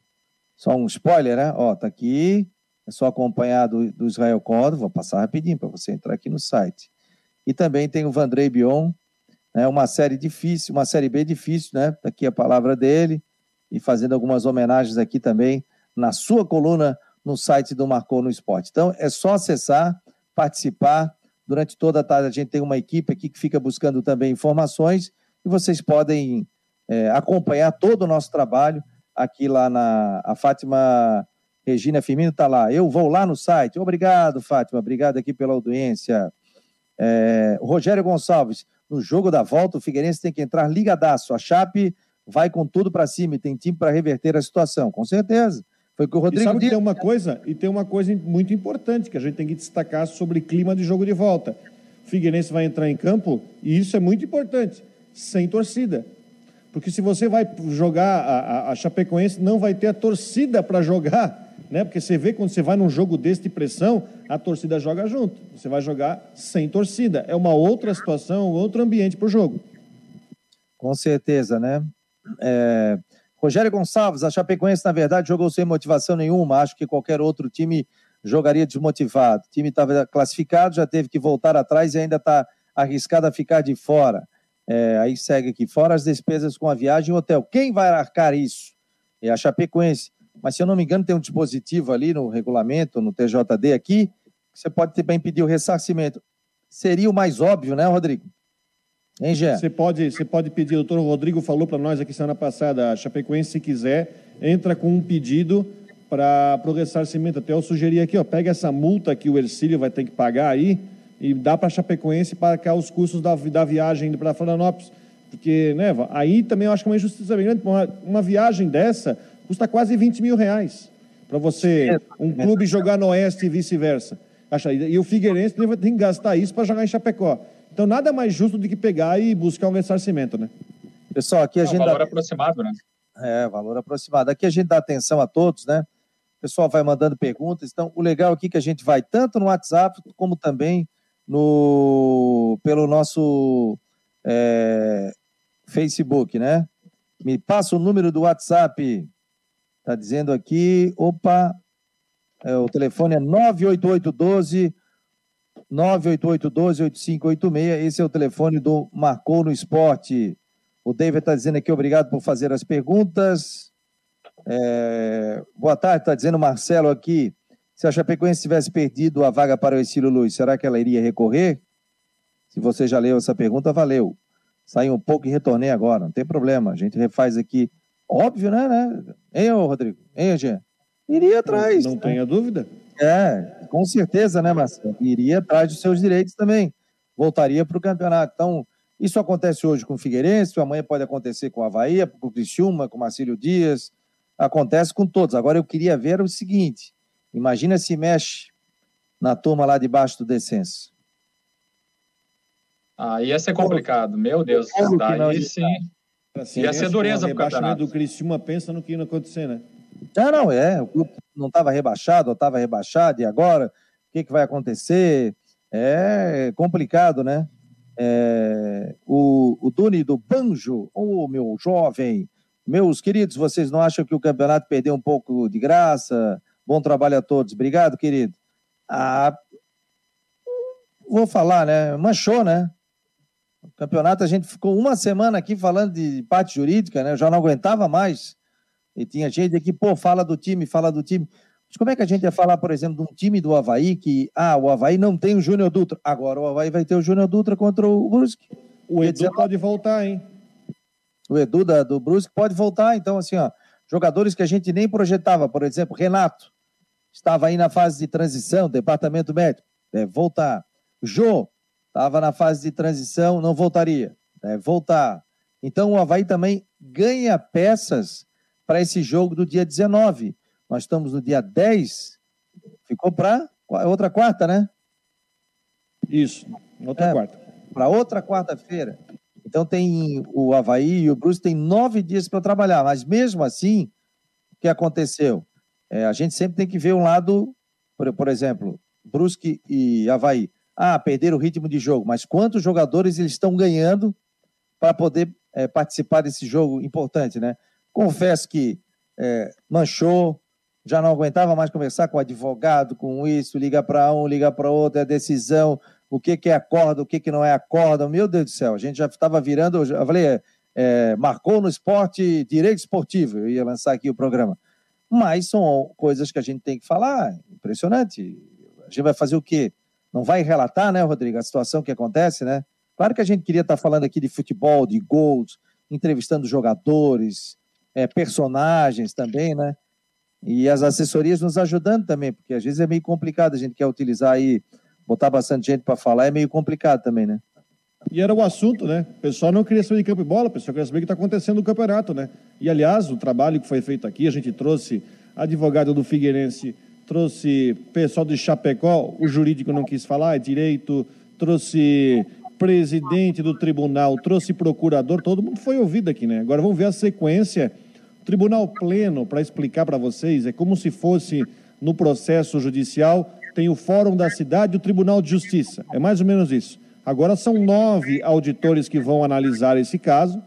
Só um spoiler, né? Ó, tá aqui. Só acompanhar do, do Israel Córdova. Vou passar rapidinho para você entrar aqui no site. E também tem o Vandrei Bion, né, uma série difícil, uma série B difícil, né? Tá aqui a palavra dele, e fazendo algumas homenagens aqui também na sua coluna no site do Marcou no Esporte. Então é só acessar, participar. Durante toda a tarde a gente tem uma equipe aqui que fica buscando também informações e vocês podem é, acompanhar todo o nosso trabalho aqui lá na a Fátima Regina Firmino está lá. Eu vou lá no site. Obrigado, Fátima. Obrigado aqui pela audiência. É, Rogério Gonçalves, no jogo da volta, o Figueirense tem que entrar ligadaço. A Chape vai com tudo para cima e tem time para reverter a situação, com certeza. Foi o que o Rodrigo e sabe disse. Que tem uma coisa, e tem uma coisa muito importante que a gente tem que destacar sobre clima de jogo de volta. O Figueirense vai entrar em campo, e isso é muito importante, sem torcida. Porque se você vai jogar a, a, a Chapecoense, não vai ter a torcida para jogar né? Porque você vê quando você vai num jogo desse de pressão, a torcida joga junto. Você vai jogar sem torcida. É uma outra situação, outro ambiente para o jogo. Com certeza, né? É... Rogério Gonçalves, a Chapecoense, na verdade, jogou sem motivação nenhuma. Acho que qualquer outro time jogaria desmotivado. O time estava classificado, já teve que voltar atrás e ainda está arriscado a ficar de fora. É, aí segue aqui, fora as despesas com a viagem e hotel. Quem vai arcar isso? É a Chapecoense mas se eu não me engano, tem um dispositivo ali no regulamento, no TJD aqui, que você pode também pedir o ressarcimento. Seria o mais óbvio, né, Rodrigo? Hein, Gé? Você pode, você pode pedir, o doutor Rodrigo falou para nós aqui semana passada, a Chapecoense, se quiser, entra com um pedido para o ressarcimento. Até eu sugeri aqui, ó, pega essa multa que o Ercílio vai ter que pagar aí e dá para a Chapecoense pagar os custos da, da viagem para Florianópolis. Porque, né, aí também eu acho que é uma injustiça bem grande. Uma, uma viagem dessa, custa quase 20 mil reais para você, um clube jogar no Oeste e vice-versa. E o Figueirense tem que gastar isso para jogar em Chapecó. Então, nada mais justo do que pegar e buscar um ressarcimento, né? Pessoal, aqui a gente. É, valor dá... aproximado, né? É, valor aproximado. Aqui a gente dá atenção a todos, né? O pessoal vai mandando perguntas. Então, o legal aqui é que a gente vai tanto no WhatsApp como também no pelo nosso é, Facebook, né? Me passa o número do WhatsApp. Está dizendo aqui, opa, é, o telefone é 98812 98812-8586. Esse é o telefone do Marcou no Esporte. O David está dizendo aqui, obrigado por fazer as perguntas. É... Boa tarde, está dizendo Marcelo aqui. Se a Chapecoense tivesse perdido a vaga para o Exílio Luiz, será que ela iria recorrer? Se você já leu essa pergunta, valeu. Saí um pouco e retornei agora, não tem problema. A gente refaz aqui Óbvio, né? né? Hein, ô Rodrigo? Hein, Jean? Iria atrás. Não, não né? tenha dúvida. É, com certeza, né, Marcelo? Iria atrás dos seus direitos também. Voltaria para o campeonato. Então, isso acontece hoje com o Figueirense, amanhã pode acontecer com o Havaí, com o Criciúma, com o Marcílio Dias. Acontece com todos. Agora, eu queria ver o seguinte: imagina se mexe na turma lá debaixo do descenso. Aí ia ser complicado, meu Deus. Daí sim. Assim, ia ser dureza para o campeonato. do Criciúma pensa no que ia acontecer, né? Ah, não, é. O clube não estava rebaixado, ou estava rebaixado, e agora? O que, que vai acontecer? É complicado, né? É, o, o Duni do Banjo, ô oh, meu jovem, meus queridos, vocês não acham que o campeonato perdeu um pouco de graça? Bom trabalho a todos. Obrigado, querido. Ah, vou falar, né? Manchou, né? O campeonato, a gente ficou uma semana aqui falando de parte jurídica, né? Eu já não aguentava mais. E tinha gente aqui, pô, fala do time, fala do time. Mas como é que a gente ia falar, por exemplo, de um time do Havaí que, ah, o Havaí não tem o Júnior Dutra. Agora o Havaí vai ter o Júnior Dutra contra o Brusque. O Edu pode voltar, hein? O Edu da, do Brusque pode voltar. Então, assim, ó, jogadores que a gente nem projetava, por exemplo, Renato, estava aí na fase de transição, departamento médico, deve voltar. Jô, estava na fase de transição, não voltaria, deve voltar. Então, o Havaí também ganha peças para esse jogo do dia 19. Nós estamos no dia 10, ficou para outra quarta, né? Isso, outra é, quarta. Para outra quarta-feira. Então tem o Havaí e o Bruce tem nove dias para trabalhar, mas mesmo assim, o que aconteceu? É, a gente sempre tem que ver um lado, por, por exemplo, Brusque e Havaí. Ah, perderam o ritmo de jogo, mas quantos jogadores eles estão ganhando para poder é, participar desse jogo importante, né? Confesso que é, manchou, já não aguentava mais conversar com o advogado, com isso, liga para um, liga para outro, é decisão, o que, que é acorda, o que, que não é acorda. Meu Deus do céu, a gente já estava virando, eu falei, é, marcou no esporte direito esportivo, eu ia lançar aqui o programa. Mas são coisas que a gente tem que falar, impressionante. A gente vai fazer o quê? Não vai relatar, né, Rodrigo, a situação que acontece, né? Claro que a gente queria estar falando aqui de futebol, de gols, entrevistando jogadores, é, personagens também, né? E as assessorias nos ajudando também, porque às vezes é meio complicado, a gente quer utilizar aí, botar bastante gente para falar, é meio complicado também, né? E era o assunto, né? O pessoal não queria saber de campo e bola, o pessoal queria saber o que está acontecendo no campeonato, né? E, aliás, o trabalho que foi feito aqui, a gente trouxe advogado do Figueirense, trouxe pessoal de Chapecó, o jurídico não quis falar, é direito, trouxe presidente do tribunal, trouxe procurador, todo mundo foi ouvido aqui, né? Agora vamos ver a sequência Tribunal Pleno, para explicar para vocês, é como se fosse no processo judicial, tem o Fórum da Cidade e o Tribunal de Justiça. É mais ou menos isso. Agora são nove auditores que vão analisar esse caso,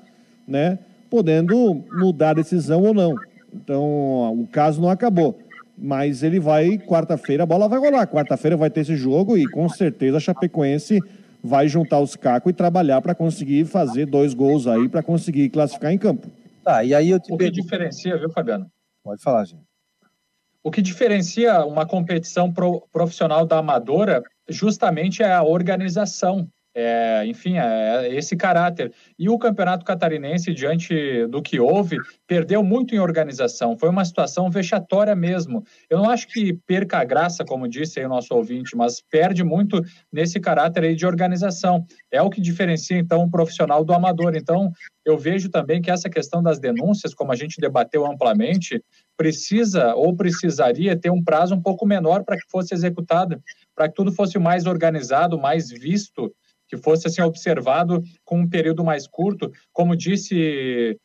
né? Podendo mudar a decisão ou não. Então, o caso não acabou. Mas ele vai, quarta-feira, a bola vai rolar. Quarta-feira vai ter esse jogo e com certeza a Chapecoense vai juntar os cacos e trabalhar para conseguir fazer dois gols aí, para conseguir classificar em campo. Tá, e aí eu te O que diferencia, viu, Fabiano? Pode falar, gente. O que diferencia uma competição pro, profissional da amadora justamente é a organização. É, enfim, é, é esse caráter. E o Campeonato Catarinense, diante do que houve, perdeu muito em organização. Foi uma situação vexatória mesmo. Eu não acho que perca a graça, como disse aí o nosso ouvinte, mas perde muito nesse caráter aí de organização. É o que diferencia, então, o profissional do amador. Então, eu vejo também que essa questão das denúncias, como a gente debateu amplamente, precisa ou precisaria ter um prazo um pouco menor para que fosse executado, para que tudo fosse mais organizado, mais visto que fosse assim observado com um período mais curto, como disse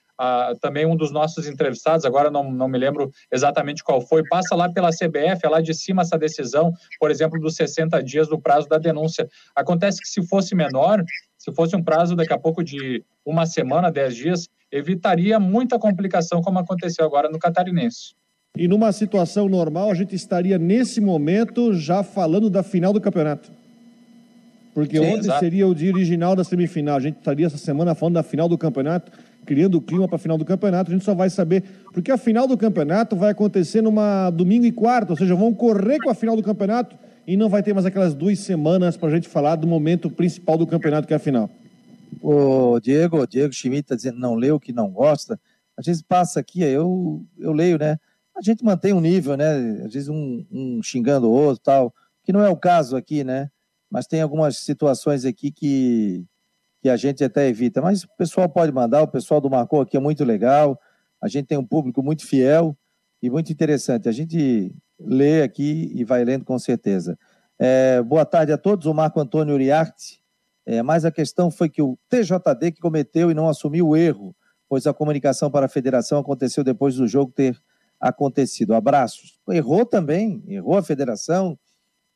também um dos nossos entrevistados, agora não, não me lembro exatamente qual foi, passa lá pela CBF, é lá de cima essa decisão, por exemplo, dos 60 dias do prazo da denúncia. Acontece que se fosse menor, se fosse um prazo daqui a pouco de uma semana, 10 dias, evitaria muita complicação, como aconteceu agora no Catarinense. E numa situação normal, a gente estaria nesse momento já falando da final do campeonato. Porque Sim, ontem exato. seria o dia original da semifinal. A gente estaria essa semana falando da final do campeonato, criando o clima para a final do campeonato. A gente só vai saber. Porque a final do campeonato vai acontecer numa domingo e quarta, ou seja, vão correr com a final do campeonato e não vai ter mais aquelas duas semanas para a gente falar do momento principal do campeonato, que é a final. O Diego, o Diego Schmidt está dizendo não leu que não gosta. Às vezes passa aqui, eu, eu leio, né? A gente mantém um nível, né? Às vezes um, um xingando o outro tal, que não é o caso aqui, né? Mas tem algumas situações aqui que, que a gente até evita. Mas o pessoal pode mandar, o pessoal do Marcou aqui é muito legal, a gente tem um público muito fiel e muito interessante. A gente lê aqui e vai lendo com certeza. É, boa tarde a todos, o Marco Antônio Uriarte. É, mas a questão foi que o TJD que cometeu e não assumiu o erro, pois a comunicação para a federação aconteceu depois do jogo ter acontecido. Abraços. Errou também, errou a federação,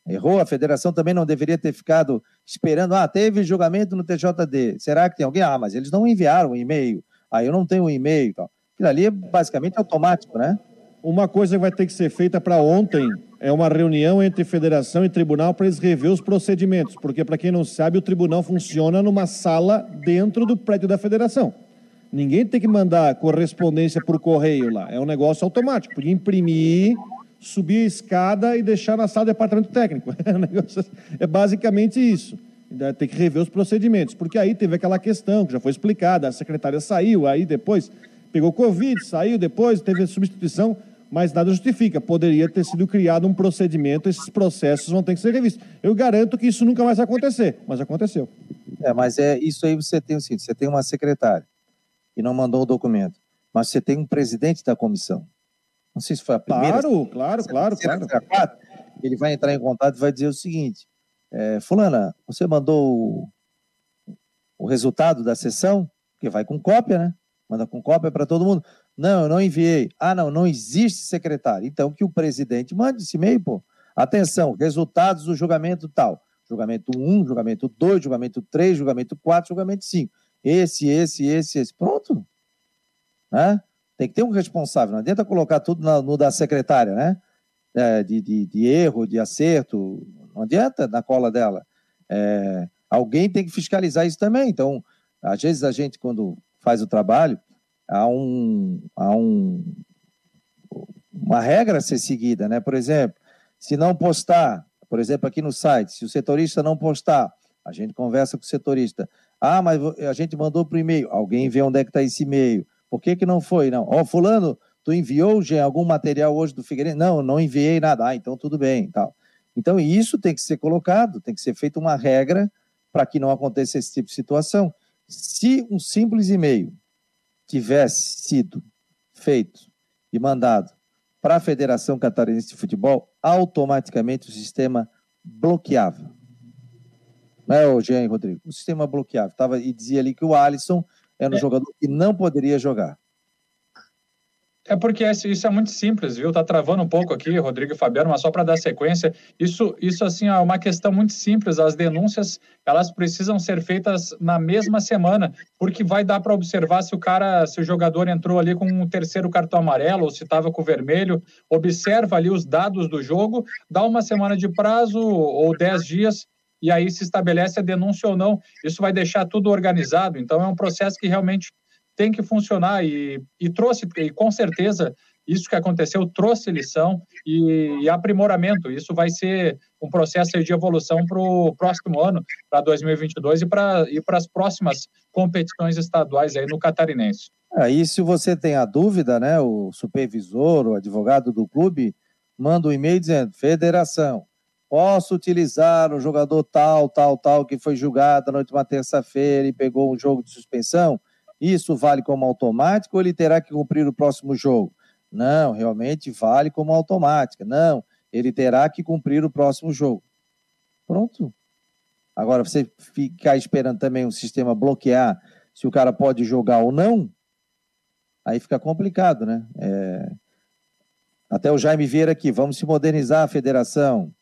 Errou, a federação também não deveria ter ficado esperando. Ah, teve julgamento no TJD. Será que tem alguém? Ah, mas eles não enviaram o um e-mail. Ah, eu não tenho um e-mail e tal. Aquilo ali é basicamente automático, né? Uma coisa que vai ter que ser feita para ontem é uma reunião entre federação e tribunal para eles rever os procedimentos, porque para quem não sabe, o tribunal funciona numa sala dentro do prédio da federação. Ninguém tem que mandar correspondência por correio lá, é um negócio automático. Podia imprimir, subir a escada e deixar na sala do departamento técnico. É, é basicamente isso. Tem que rever os procedimentos, porque aí teve aquela questão que já foi explicada, a secretária saiu, aí depois pegou Covid, saiu depois, teve substituição mas nada justifica. Poderia ter sido criado um procedimento, esses processos vão ter que ser revistos. Eu garanto que isso nunca mais vai acontecer, mas aconteceu. É, mas é isso aí você tem o seguinte, você tem uma secretária que não mandou o documento, mas você tem um presidente da comissão. Não sei se foi a primeira. Claro, claro, claro, claro. Ele vai entrar em contato e vai dizer o seguinte: é, Fulana, você mandou o, o resultado da sessão? Porque vai com cópia, né? Manda com cópia para todo mundo. Não, eu não enviei. Ah, não, não existe secretário. Então que o presidente mande esse e-mail, pô. Atenção, resultados do julgamento tal. Julgamento 1, julgamento 2, julgamento 3, julgamento 4, julgamento 5. Esse, esse, esse, esse. Pronto. Né? Tem que ter um responsável. Não adianta colocar tudo no, no da secretária, né? É, de, de, de, erro, de acerto. Não adianta na cola dela. É, alguém tem que fiscalizar isso também. Então, às vezes a gente, quando faz o trabalho, há, um, há um, uma regra a ser seguida, né? Por exemplo, se não postar, por exemplo, aqui no site, se o setorista não postar, a gente conversa com o setorista. Ah, mas a gente mandou para o e-mail. Alguém vê onde é que está esse e-mail. Por que, que não foi? Não. Ó, oh, fulano, tu enviou já algum material hoje do Figueiredo? Não, não enviei nada. Ah, então tudo bem. Tal. Então, isso tem que ser colocado, tem que ser feita uma regra para que não aconteça esse tipo de situação. Se um simples e-mail tivesse sido feito e mandado para a Federação Catarinense de Futebol, automaticamente o sistema bloqueava. Não é, Jean Rodrigo? O sistema bloqueava. Tava, e dizia ali que o Alisson era um é. jogador que não poderia jogar. É porque isso é muito simples, viu? Tá travando um pouco aqui, Rodrigo e Fabiano, mas só para dar sequência, isso, isso assim é uma questão muito simples. As denúncias elas precisam ser feitas na mesma semana, porque vai dar para observar se o cara, se o jogador entrou ali com um terceiro cartão amarelo ou se estava com vermelho. Observa ali os dados do jogo, dá uma semana de prazo ou dez dias e aí se estabelece a denúncia ou não. Isso vai deixar tudo organizado. Então é um processo que realmente tem que funcionar e, e trouxe, e com certeza, isso que aconteceu trouxe lição e, e aprimoramento. Isso vai ser um processo de evolução para o próximo ano, para 2022 e para e as próximas competições estaduais aí no Catarinense. Aí, se você tem a dúvida, né, o supervisor, o advogado do clube, manda um e-mail dizendo: Federação, posso utilizar o jogador tal, tal, tal, que foi julgado na última terça-feira e pegou um jogo de suspensão? Isso vale como automático ou ele terá que cumprir o próximo jogo? Não, realmente vale como automática. Não, ele terá que cumprir o próximo jogo. Pronto. Agora, você ficar esperando também o sistema bloquear se o cara pode jogar ou não, aí fica complicado, né? É... Até o Jaime Vieira aqui, vamos se modernizar a federação.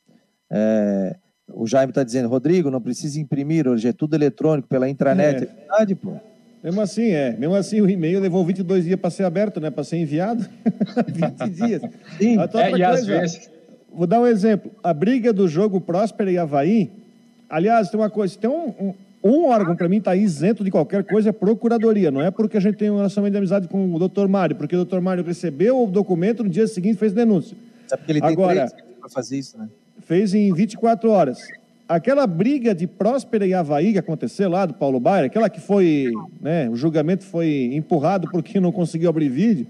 É... O Jaime está dizendo, Rodrigo, não precisa imprimir, hoje é tudo eletrônico pela intranet. É, é verdade, pô. Mesmo assim, é. Mesmo assim, o e-mail levou 22 dias para ser aberto, né? Para ser enviado. 20 dias. Sim, é, coisa, e às vezes... Vou dar um exemplo. A briga do jogo Próspera e Havaí, aliás, tem uma coisa, tem um, um, um órgão para mim está isento de qualquer coisa, é procuradoria. Não é porque a gente tem um relacionamento de amizade com o doutor Mário, porque o doutor Mário recebeu o documento no dia seguinte fez denúncia. É porque ele tem Agora, para fazer isso, né? Fez em 24 horas aquela briga de Próspera e Havaí que aconteceu lá do Paulo Baier, aquela que foi, né, o julgamento foi empurrado porque não conseguiu abrir vídeo,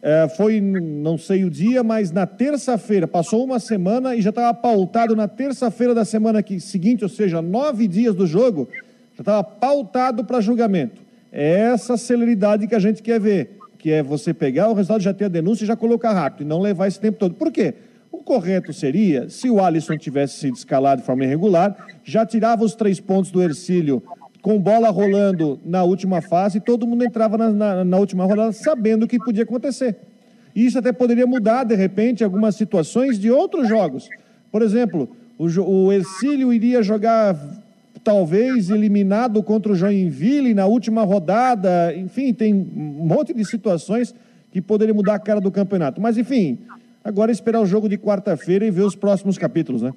é, foi, não sei o dia, mas na terça-feira, passou uma semana e já estava pautado na terça-feira da semana seguinte, ou seja, nove dias do jogo, já estava pautado para julgamento. É essa celeridade que a gente quer ver, que é você pegar o resultado, já ter a denúncia e já colocar rápido, e não levar esse tempo todo. Por quê? Correto seria, se o Alisson tivesse sido escalado de forma irregular, já tirava os três pontos do Ercílio com bola rolando na última fase e todo mundo entrava na, na, na última rodada sabendo o que podia acontecer. Isso até poderia mudar, de repente, algumas situações de outros jogos. Por exemplo, o, o Ercílio iria jogar talvez eliminado contra o Joinville na última rodada. Enfim, tem um monte de situações que poderiam mudar a cara do campeonato. Mas, enfim, agora é esperar o jogo de quarta-feira e ver os próximos capítulos, né?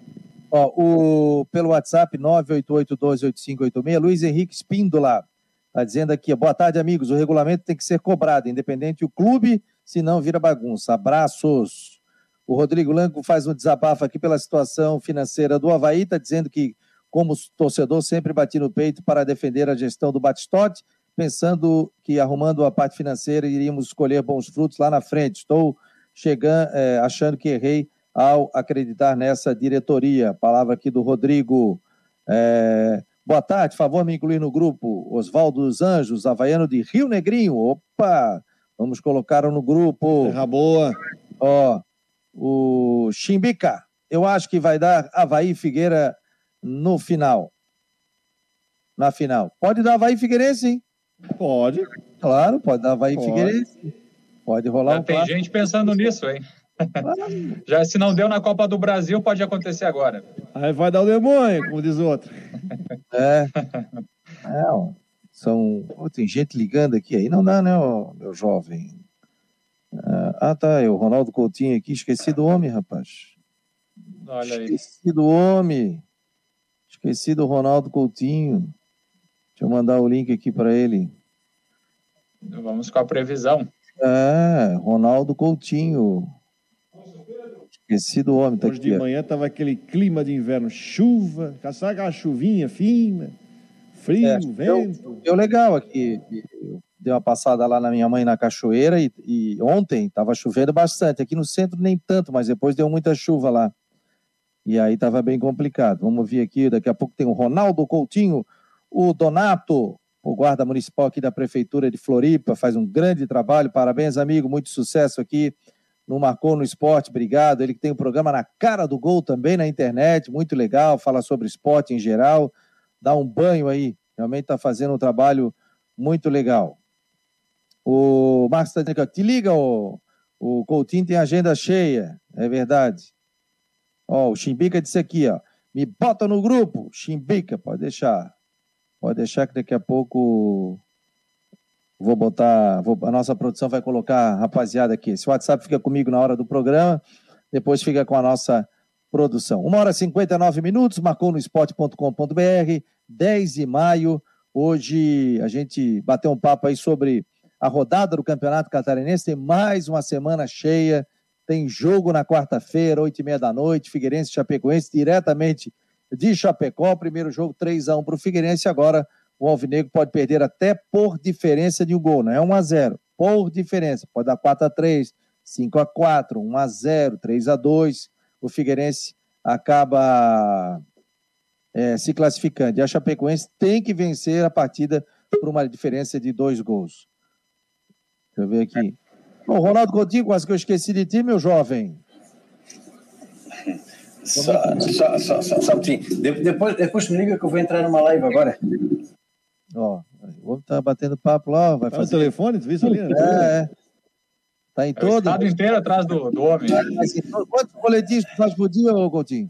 Ó, o, pelo WhatsApp 988-128586, Luiz Henrique Espíndola está dizendo aqui, boa tarde, amigos, o regulamento tem que ser cobrado, independente do clube, senão vira bagunça. Abraços. O Rodrigo Lanco faz um desabafo aqui pela situação financeira do Havaí, está dizendo que como torcedor, sempre bati no peito para defender a gestão do Batistote, pensando que arrumando a parte financeira iríamos escolher bons frutos lá na frente. Estou chegando, é, achando que errei ao acreditar nessa diretoria. Palavra aqui do Rodrigo. É, boa tarde, favor me incluir no grupo. Oswaldo dos Anjos, havaiano de Rio Negrinho. Opa! Vamos colocar no grupo. Terra boa. Ó, o Chimbica. Eu acho que vai dar Havaí Figueira no final. Na final. Pode dar Havaí Figueirense, hein? Pode. Claro, pode dar Havaí pode. Figueirense. Pode rolar Já um tem gente pensando nisso, hein? Já se não deu na Copa do Brasil, pode acontecer agora. Aí vai dar o demônio, como diz o outro. É. é são. Oh, tem gente ligando aqui aí. Não dá, né, meu jovem? Ah, tá. É o Ronaldo Coutinho aqui. Esqueci do homem, rapaz. Olha aí. Esqueci do homem. Esqueci do Ronaldo Coutinho. Deixa eu mandar o link aqui para ele. Vamos com a previsão. É, Ronaldo Coutinho. Esqueci do homem. Tá Hoje aqui, de manhã estava aquele clima de inverno, chuva, caçaga a chuvinha fina, frio, é, vento. Deu, legal aqui. Eu dei uma passada lá na minha mãe na cachoeira e, e ontem estava chovendo bastante. Aqui no centro nem tanto, mas depois deu muita chuva lá. E aí estava bem complicado. Vamos ver aqui, daqui a pouco tem o Ronaldo Coutinho, o Donato, o guarda municipal aqui da Prefeitura de Floripa, faz um grande trabalho. Parabéns, amigo, muito sucesso aqui no Marcou no Esporte, obrigado. Ele que tem um programa na cara do gol também na internet, muito legal, fala sobre esporte em geral, dá um banho aí, realmente está fazendo um trabalho muito legal. O Marcos está dizendo te liga, o, o Coutinho tem agenda cheia, é verdade. Ó, o Chimbica disse aqui, ó. Me bota no grupo, Chimbica, pode deixar. Pode deixar que daqui a pouco vou botar, vou, a nossa produção vai colocar rapaziada aqui. Esse WhatsApp fica comigo na hora do programa, depois fica com a nossa produção. Uma hora e 59 minutos, marcou no esporte.com.br, 10 de maio. Hoje a gente bateu um papo aí sobre a rodada do Campeonato Catarinense, tem mais uma semana cheia tem jogo na quarta-feira, oito e meia da noite, Figueirense Chapecoense, diretamente de Chapecó. Primeiro jogo 3 a 1 para o Figueirense. Agora o Alvinegro pode perder até por diferença de um gol, não é 1 a 0 por diferença. Pode dar 4 a 3 5 a 4 1 a 0 3 a 2 O Figueirense acaba é, se classificando. E a Chapecoense tem que vencer a partida por uma diferença de dois gols. Deixa eu ver aqui. Bom, Ronaldo Coutinho, quase que eu esqueci de ti, meu jovem. Só, só, só, só, só um de, depois, depois me liga que eu vou entrar numa live agora. Ó, o homem tá batendo papo lá, vai tá fazer... o telefone, tu viu isso ali? Né? É, é. Tá em é todo... o estado inteiro atrás do, do homem. Quantos boletins tu faz por dia, Coutinho?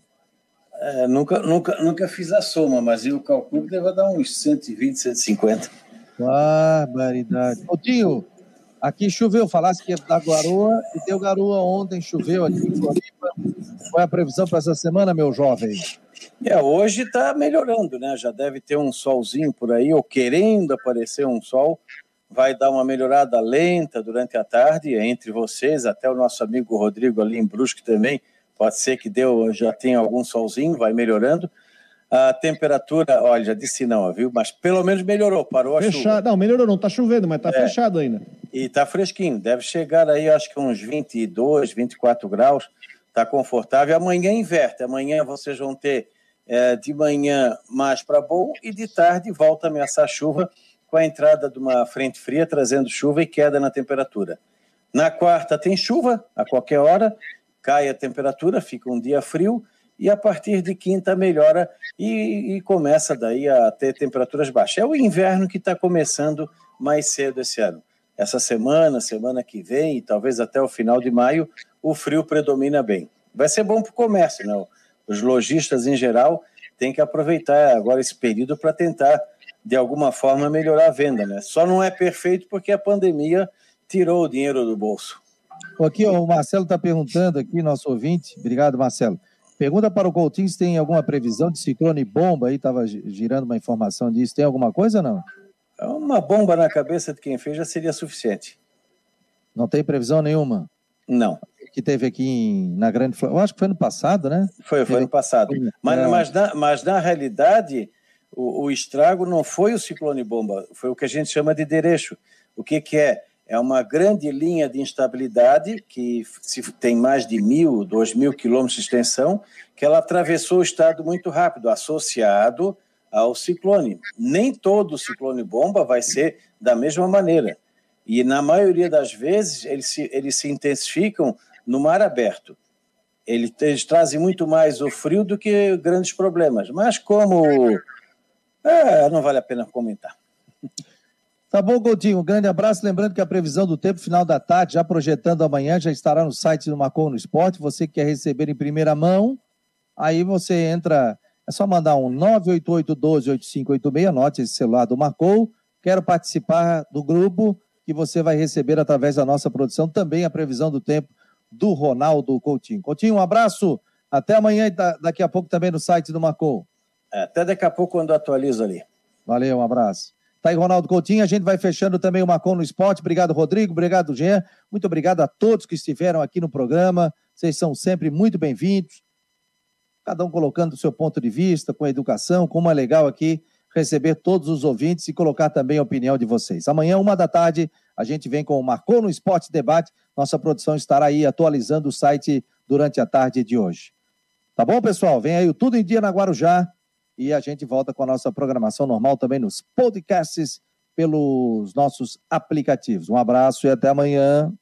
É, nunca, nunca, nunca fiz a soma, mas eu calculo que deve dar uns 120, 150. Barbaridade. Coutinho, Aqui choveu, falasse que ia dar garoa e deu garoa ontem, choveu aqui em Floripa. Qual é a previsão para essa semana, meu jovem? É, hoje está melhorando, né? Já deve ter um solzinho por aí, ou querendo aparecer um sol. Vai dar uma melhorada lenta durante a tarde entre vocês, até o nosso amigo Rodrigo ali em Brusque também. Pode ser que deu, já tenha algum solzinho, vai melhorando. A temperatura, olha, já disse não, viu? Mas pelo menos melhorou, parou a fechado. chuva. Não, melhorou, não está chovendo, mas está é. fechado ainda. E está fresquinho, deve chegar aí, acho que uns 22, 24 graus, está confortável. Amanhã inverte, amanhã vocês vão ter é, de manhã mais para bom e de tarde volta a ameaçar chuva com a entrada de uma frente fria trazendo chuva e queda na temperatura. Na quarta tem chuva a qualquer hora, cai a temperatura, fica um dia frio e a partir de quinta melhora e, e começa daí a ter temperaturas baixas. É o inverno que está começando mais cedo esse ano essa semana, semana que vem, e talvez até o final de maio, o frio predomina bem. Vai ser bom para o comércio, né? os lojistas em geral têm que aproveitar agora esse período para tentar, de alguma forma, melhorar a venda. Né? Só não é perfeito porque a pandemia tirou o dinheiro do bolso. Aqui ó, o Marcelo está perguntando aqui, nosso ouvinte. Obrigado, Marcelo. Pergunta para o Coutinho se tem alguma previsão de ciclone bomba aí, estava girando uma informação disso. Tem alguma coisa ou não? Uma bomba na cabeça de quem fez já seria suficiente. Não tem previsão nenhuma? Não. Que teve aqui em, na Grande Eu acho que foi no passado, né? Foi, foi no passado. Mas, é. mas, na, mas na realidade, o, o, estrago não foi o ciclone bomba, foi o que a gente chama de derecho. O que, que é? É uma grande linha de instabilidade que se tem mais de mil, dois mil quilômetros de extensão, que ela atravessou o estado muito rápido, associado ao ciclone. Nem todo ciclone bomba vai ser da mesma maneira. E na maioria das vezes eles se, eles se intensificam no mar aberto. Eles, eles trazem muito mais o frio do que grandes problemas. Mas como é, não vale a pena comentar. Tá bom, Coutinho. Um grande abraço. Lembrando que a previsão do tempo, final da tarde, já projetando amanhã, já estará no site do Macon no Esporte. Você que quer receber em primeira mão, aí você entra. É só mandar um 988-12-8586. Anote esse celular do Marcou. Quero participar do grupo que você vai receber através da nossa produção também a previsão do tempo do Ronaldo Coutinho. Coutinho, um abraço. Até amanhã e daqui a pouco também no site do Marcou. É, até daqui a pouco quando atualiza ali. Valeu, um abraço. Tá aí Ronaldo Coutinho, a gente vai fechando também o Macon no Esporte. Obrigado, Rodrigo. Obrigado, Jean. Muito obrigado a todos que estiveram aqui no programa. Vocês são sempre muito bem-vindos. Cada um colocando o seu ponto de vista, com a educação, como é legal aqui receber todos os ouvintes e colocar também a opinião de vocês. Amanhã, uma da tarde, a gente vem com o Marcou no Esporte Debate. Nossa produção estará aí atualizando o site durante a tarde de hoje. Tá bom, pessoal? Vem aí o Tudo em Dia na Guarujá e a gente volta com a nossa programação normal também nos podcasts pelos nossos aplicativos. Um abraço e até amanhã.